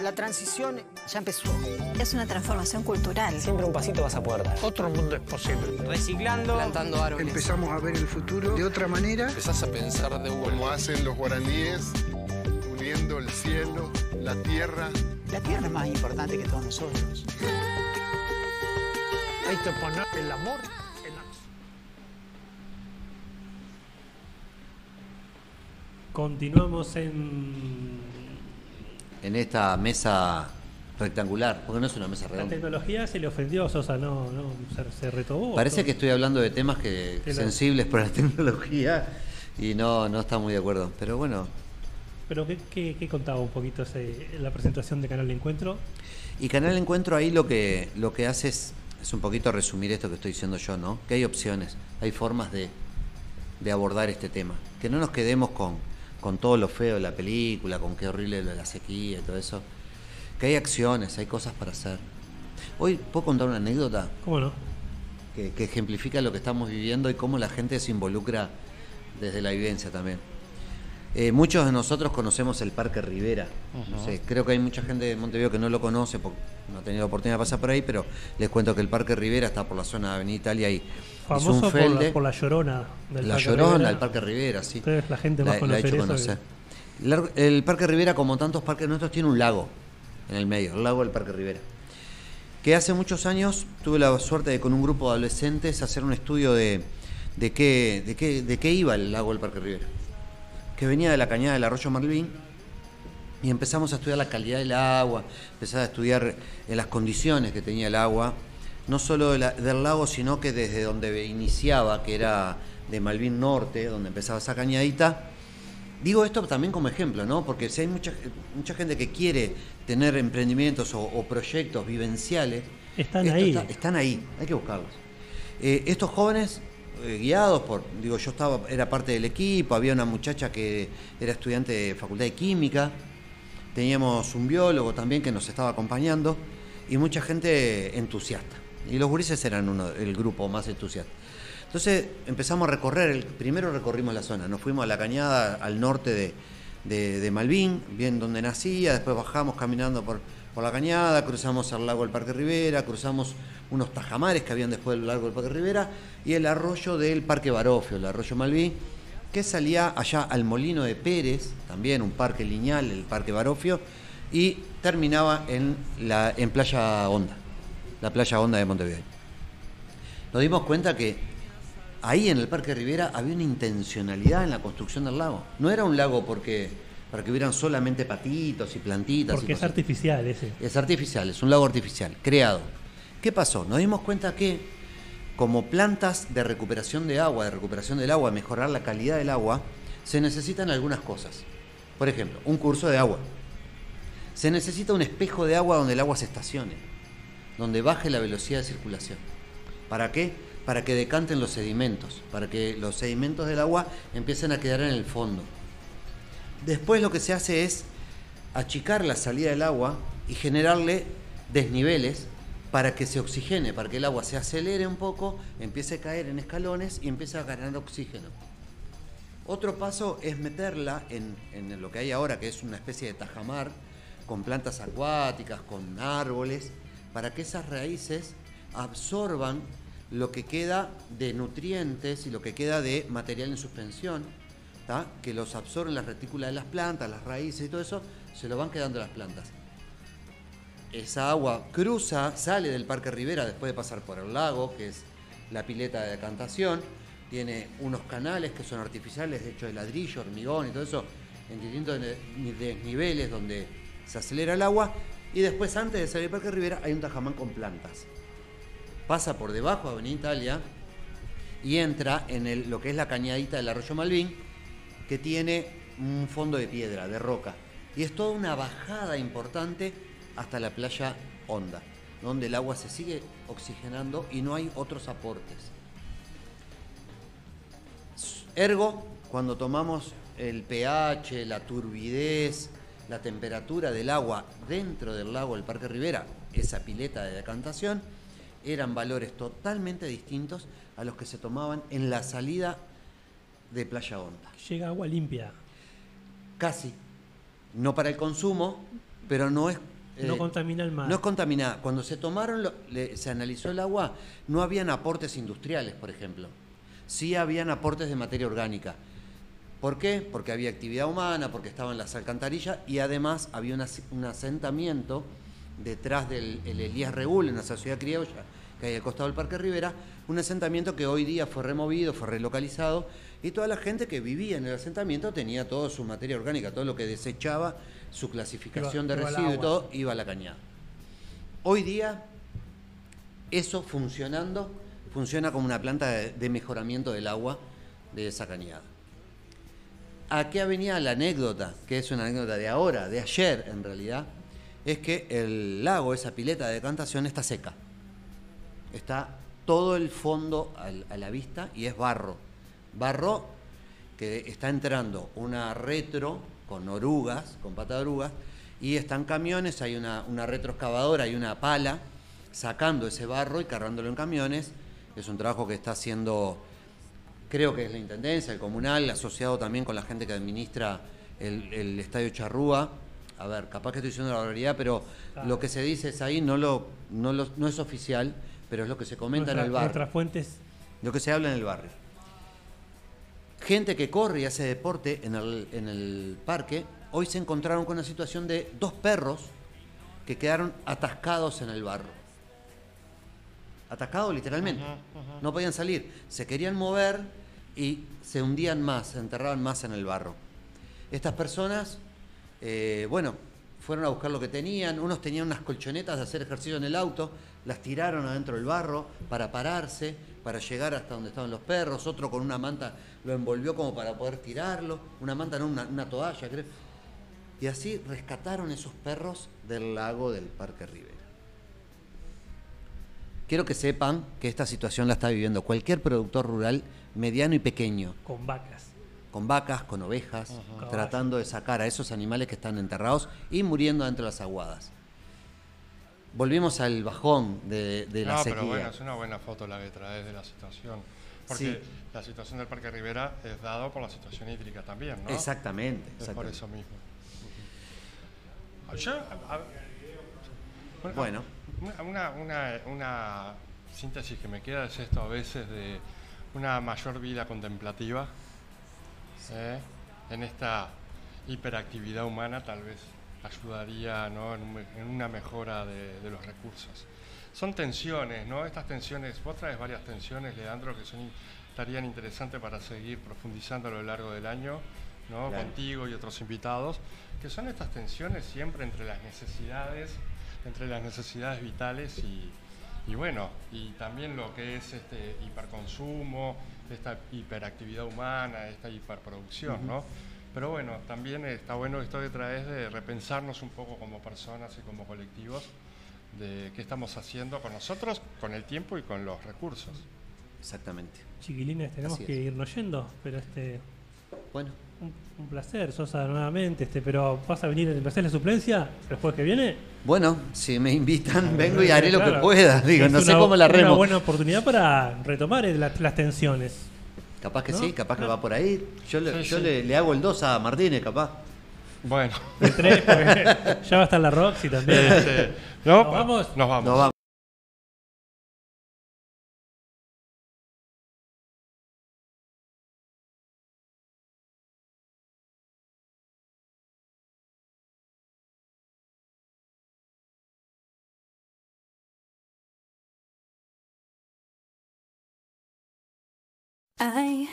S: La transición ya empezó. Es una transformación cultural.
T: Siempre un pasito vas a poder dar.
R: Otro mundo es posible.
T: Reciclando, plantando árboles.
R: Empezamos a ver el futuro de otra manera.
U: Empezás a pensar de Como hacen los guaraníes, uniendo el cielo, la tierra.
S: La tierra es más importante que todos nosotros.
R: Hay que poner el amor en la...
B: Continuamos en.
A: En esta mesa rectangular, porque no es una mesa
B: La
A: redonda.
B: tecnología se le ofendió a Sosa, no, no, se, se retobó.
A: Parece que estoy hablando de temas que,
B: lo-
A: sensibles por la tecnología y no, no está muy de acuerdo. Pero bueno,
B: Pero ¿qué, qué, qué contaba un poquito ese, la presentación de Canal de Encuentro?
A: Y Canal Encuentro ahí lo que, lo que hace es, es un poquito resumir esto que estoy diciendo yo, ¿no? Que hay opciones, hay formas de, de abordar este tema. Que no nos quedemos con, con todo lo feo de la película, con qué horrible la sequía y todo eso. Que hay acciones, hay cosas para hacer. Hoy, ¿puedo contar una anécdota?
B: ¿Cómo no?
A: Que, que ejemplifica lo que estamos viviendo y cómo la gente se involucra desde la vivencia también. Eh, muchos de nosotros conocemos el Parque Rivera. No sé, creo que hay mucha gente de Montevideo que no lo conoce porque no ha tenido oportunidad de pasar por ahí, pero les cuento que el Parque Rivera está por la zona de Avenida Italia y
B: Famoso
A: un
B: por la, por la llorona del
A: La
B: Parque
A: Llorona,
B: Rivera.
A: el Parque Rivera, sí.
B: Ustedes, la gente más
A: la ha hecho
B: conocer
A: El Parque Rivera, como tantos parques nuestros, tiene un lago en el medio, el lago del Parque Rivera. Que hace muchos años tuve la suerte de con un grupo de adolescentes hacer un estudio de, de, qué, de, qué, de qué iba el lago del Parque Rivera. Que venía de la cañada del arroyo Marlín y empezamos a estudiar la calidad del agua, empezar a estudiar eh, las condiciones que tenía el agua, no solo de la- del lago, sino que desde donde iniciaba, que era de Malvin Norte, donde empezaba esa cañadita, Digo esto también como ejemplo, ¿no? Porque si hay mucha, mucha gente que quiere tener emprendimientos o, o proyectos vivenciales,
B: Están ahí.
A: está- están ahí, hay que buscarlos. Eh, estos jóvenes, eh, guiados por, digo, yo estaba, era parte del equipo, había una muchacha que era estudiante de Facultad de Química, teníamos un biólogo también que nos estaba acompañando y mucha gente entusiasta. Y los gurises eran uno, el grupo más entusiasta. Entonces empezamos a recorrer, primero recorrimos la zona, nos fuimos a la cañada al norte de, de- de Malvin, bien donde nacía, después bajamos caminando por, la cañada, cruzamos el lago del Parque Rivera, cruzamos unos tajamares que habían después del lago del Parque Rivera y el arroyo del Parque Barofio, el arroyo Malvin, que salía allá al Molino de Pérez, también un parque lineal, el Parque Barofio, y terminaba en Playa Honda, la Playa Honda de Montevideo. Nos dimos cuenta que ahí en el Parque Rivera había una intencionalidad en la construcción del lago. No era un lago porque para que hubieran solamente patitos y plantitas. y
B: Porque es
A: cosas.
B: artificial ese.
A: Es artificial, es un lago artificial, creado. ¿Qué pasó? Nos dimos cuenta que como plantas de recuperación de agua, de recuperación del agua, mejorar la calidad del agua, se necesitan algunas cosas. Por ejemplo, un curso de agua. Se necesita un espejo de agua donde el agua se estacione, donde baje la velocidad de circulación. ¿Para qué? Para que decanten los sedimentos, para que los sedimentos del agua empiecen a quedar en el fondo. Después lo que se hace es achicar la salida del agua y generarle desniveles para que se oxigene, para que el agua se acelere un poco, empiece a caer en escalones y empiece a ganar oxígeno. Otro paso es meterla en, en lo que hay ahora, que es una especie de tajamar, con plantas acuáticas, con árboles, para que esas raíces absorban lo que queda de nutrientes y lo que queda de material en suspensión, ¿tá? que los absorben las retículas de las plantas, las raíces y todo eso, se lo van quedando las plantas. Esa agua cruza, sale del Parque Rivera después de pasar por el lago, que es la pileta de decantación, tiene unos canales que son artificiales, de hecho de ladrillo, hormigón y todo eso, en distintos desniveles donde se acelera el agua, y después antes de salir Parque Rivera hay un tajamán con plantas. Pasa por debajo de Avenida Italia y entra en lo que es la cañadita del arroyo Malvin, que tiene un fondo de piedra, de roca. Y es toda una bajada importante hasta la playa Honda, donde el agua se sigue oxigenando y no hay otros aportes. Ergo, cuando tomamos el pH, la turbidez, la temperatura del agua dentro del lago del Parque Rivera, esa pileta de decantación, eran valores totalmente distintos a los que se tomaban en la salida de Playa Honda.
B: Llega agua limpia.
A: Casi. No para el consumo, pero no es...
B: No contamina el mar.
A: No es contaminada. Cuando se tomaron, lo- le- se analizó el agua, no habían aportes industriales, por ejemplo. Sí habían aportes de materia orgánica. ¿Por qué? Porque había actividad humana, porque estaban las alcantarillas y además había un as- un asentamiento detrás del el Elías Reúl, en la sociedad criolla que hay al costado del Parque Rivera, un asentamiento que hoy día fue removido, fue relocalizado y toda la gente que vivía en el asentamiento tenía toda su materia orgánica, todo lo que desechaba, su clasificación
B: Iba-
A: de residuos y todo, iba a la cañada. Hoy día, eso funcionando, funciona como una planta de, de mejoramiento del agua de esa cañada. ¿A qué venía la anécdota? Que es una anécdota de ahora, de ayer en realidad, es que el lago, esa pileta de decantación, está seca. Está todo el fondo a la vista y es barro. Barro que está entrando una retro con orugas, con pata de orugas, y están camiones, hay una, una retroexcavadora, hay una pala sacando ese barro y cargándolo en camiones. Es un trabajo que está haciendo, creo que es la Intendencia, el comunal, asociado también con la gente que administra el, el Estadio Charrúa. A ver, capaz que estoy diciendo la barbaridad, pero
B: Claro.
A: lo que se dice es ahí, no, lo, no, lo- no es oficial, pero es lo que se comenta en
B: Nuestra-
A: el barrio.
B: Nuestras fuentes
A: Lo que se habla en el barrio. Gente que corre y hace deporte en el, en el parque, hoy se encontraron con una situación de dos perros que quedaron atascados en el barro. Atascados literalmente. No podían salir. Se querían mover y se hundían más, se enterraban más en el barro. Estas personas, eh, bueno, fueron a buscar lo que tenían, unos tenían unas colchonetas de hacer ejercicio en el auto, las tiraron adentro del barro para pararse, para llegar hasta donde estaban los perros, otro con una manta lo envolvió como para poder tirarlo, una manta no, una, una toalla, creo. Y así rescataron esos perros del lago del Parque Rivera. Quiero que sepan que esta situación la está viviendo cualquier productor rural mediano y pequeño,
B: Con vacas.
A: con vacas, con ovejas,
B: Ajá.
A: tratando de sacar a esos animales que están enterrados y muriendo dentro de las aguadas. Volvimos al bajón de, de la
F: no,
A: sequía.
F: pero bueno, es una buena foto la que traes de la situación. Porque
A: Sí.
F: la situación del Parque Rivera es dado por la situación hídrica también, ¿no?
A: Exactamente,
F: Es por
A: exactamente.
F: eso mismo. Yo, a- a-
A: Bueno.
F: Una, una, una síntesis que me queda es esto a veces de una mayor vida contemplativa ¿eh? en esta hiperactividad humana tal vez ayudaría ¿no? en, un me- en una mejora de, de los recursos. Son tensiones, ¿no? Estas tensiones, vos traes varias tensiones, Leandro, que son, estarían interesantes para seguir profundizando a lo largo del año, ¿no?
A: Claro.
F: Contigo y otros invitados, que son estas tensiones siempre entre las necesidades, entre las necesidades vitales y, y bueno, y también lo que es este hiperconsumo, esta hiperactividad humana, esta hiperproducción. ¿no? Pero bueno, también está bueno esto que traes de repensarnos un poco como personas y como colectivos de qué estamos haciendo con nosotros, con el tiempo y con los recursos.
A: Exactamente.
B: Chiquilines, tenemos que irnos yendo, pero este.
A: Bueno.
B: Un, un placer, Sosa, nuevamente, este, pero ¿vas a venir a hacer la suplencia el jueves que viene?
A: Bueno, si me invitan, vengo y haré lo que pueda. Digo,
B: Es
A: no sé
B: una-
A: cómo la
B: Una
A: remo.
B: buena oportunidad para retomar eh, la- las tensiones.
A: Capaz que
B: ¿No?
A: sí, capaz que va por ahí. Yo, le,
B: Sí,
A: yo
B: sí.
A: Le, le hago el 2 a Martínez, capaz.
F: Bueno.
B: El tres, porque ya va a estar la Roxy también.
F: ¿no?
B: ¿Nos vamos?
F: Nos vamos.
A: Nos vamos.
Q: I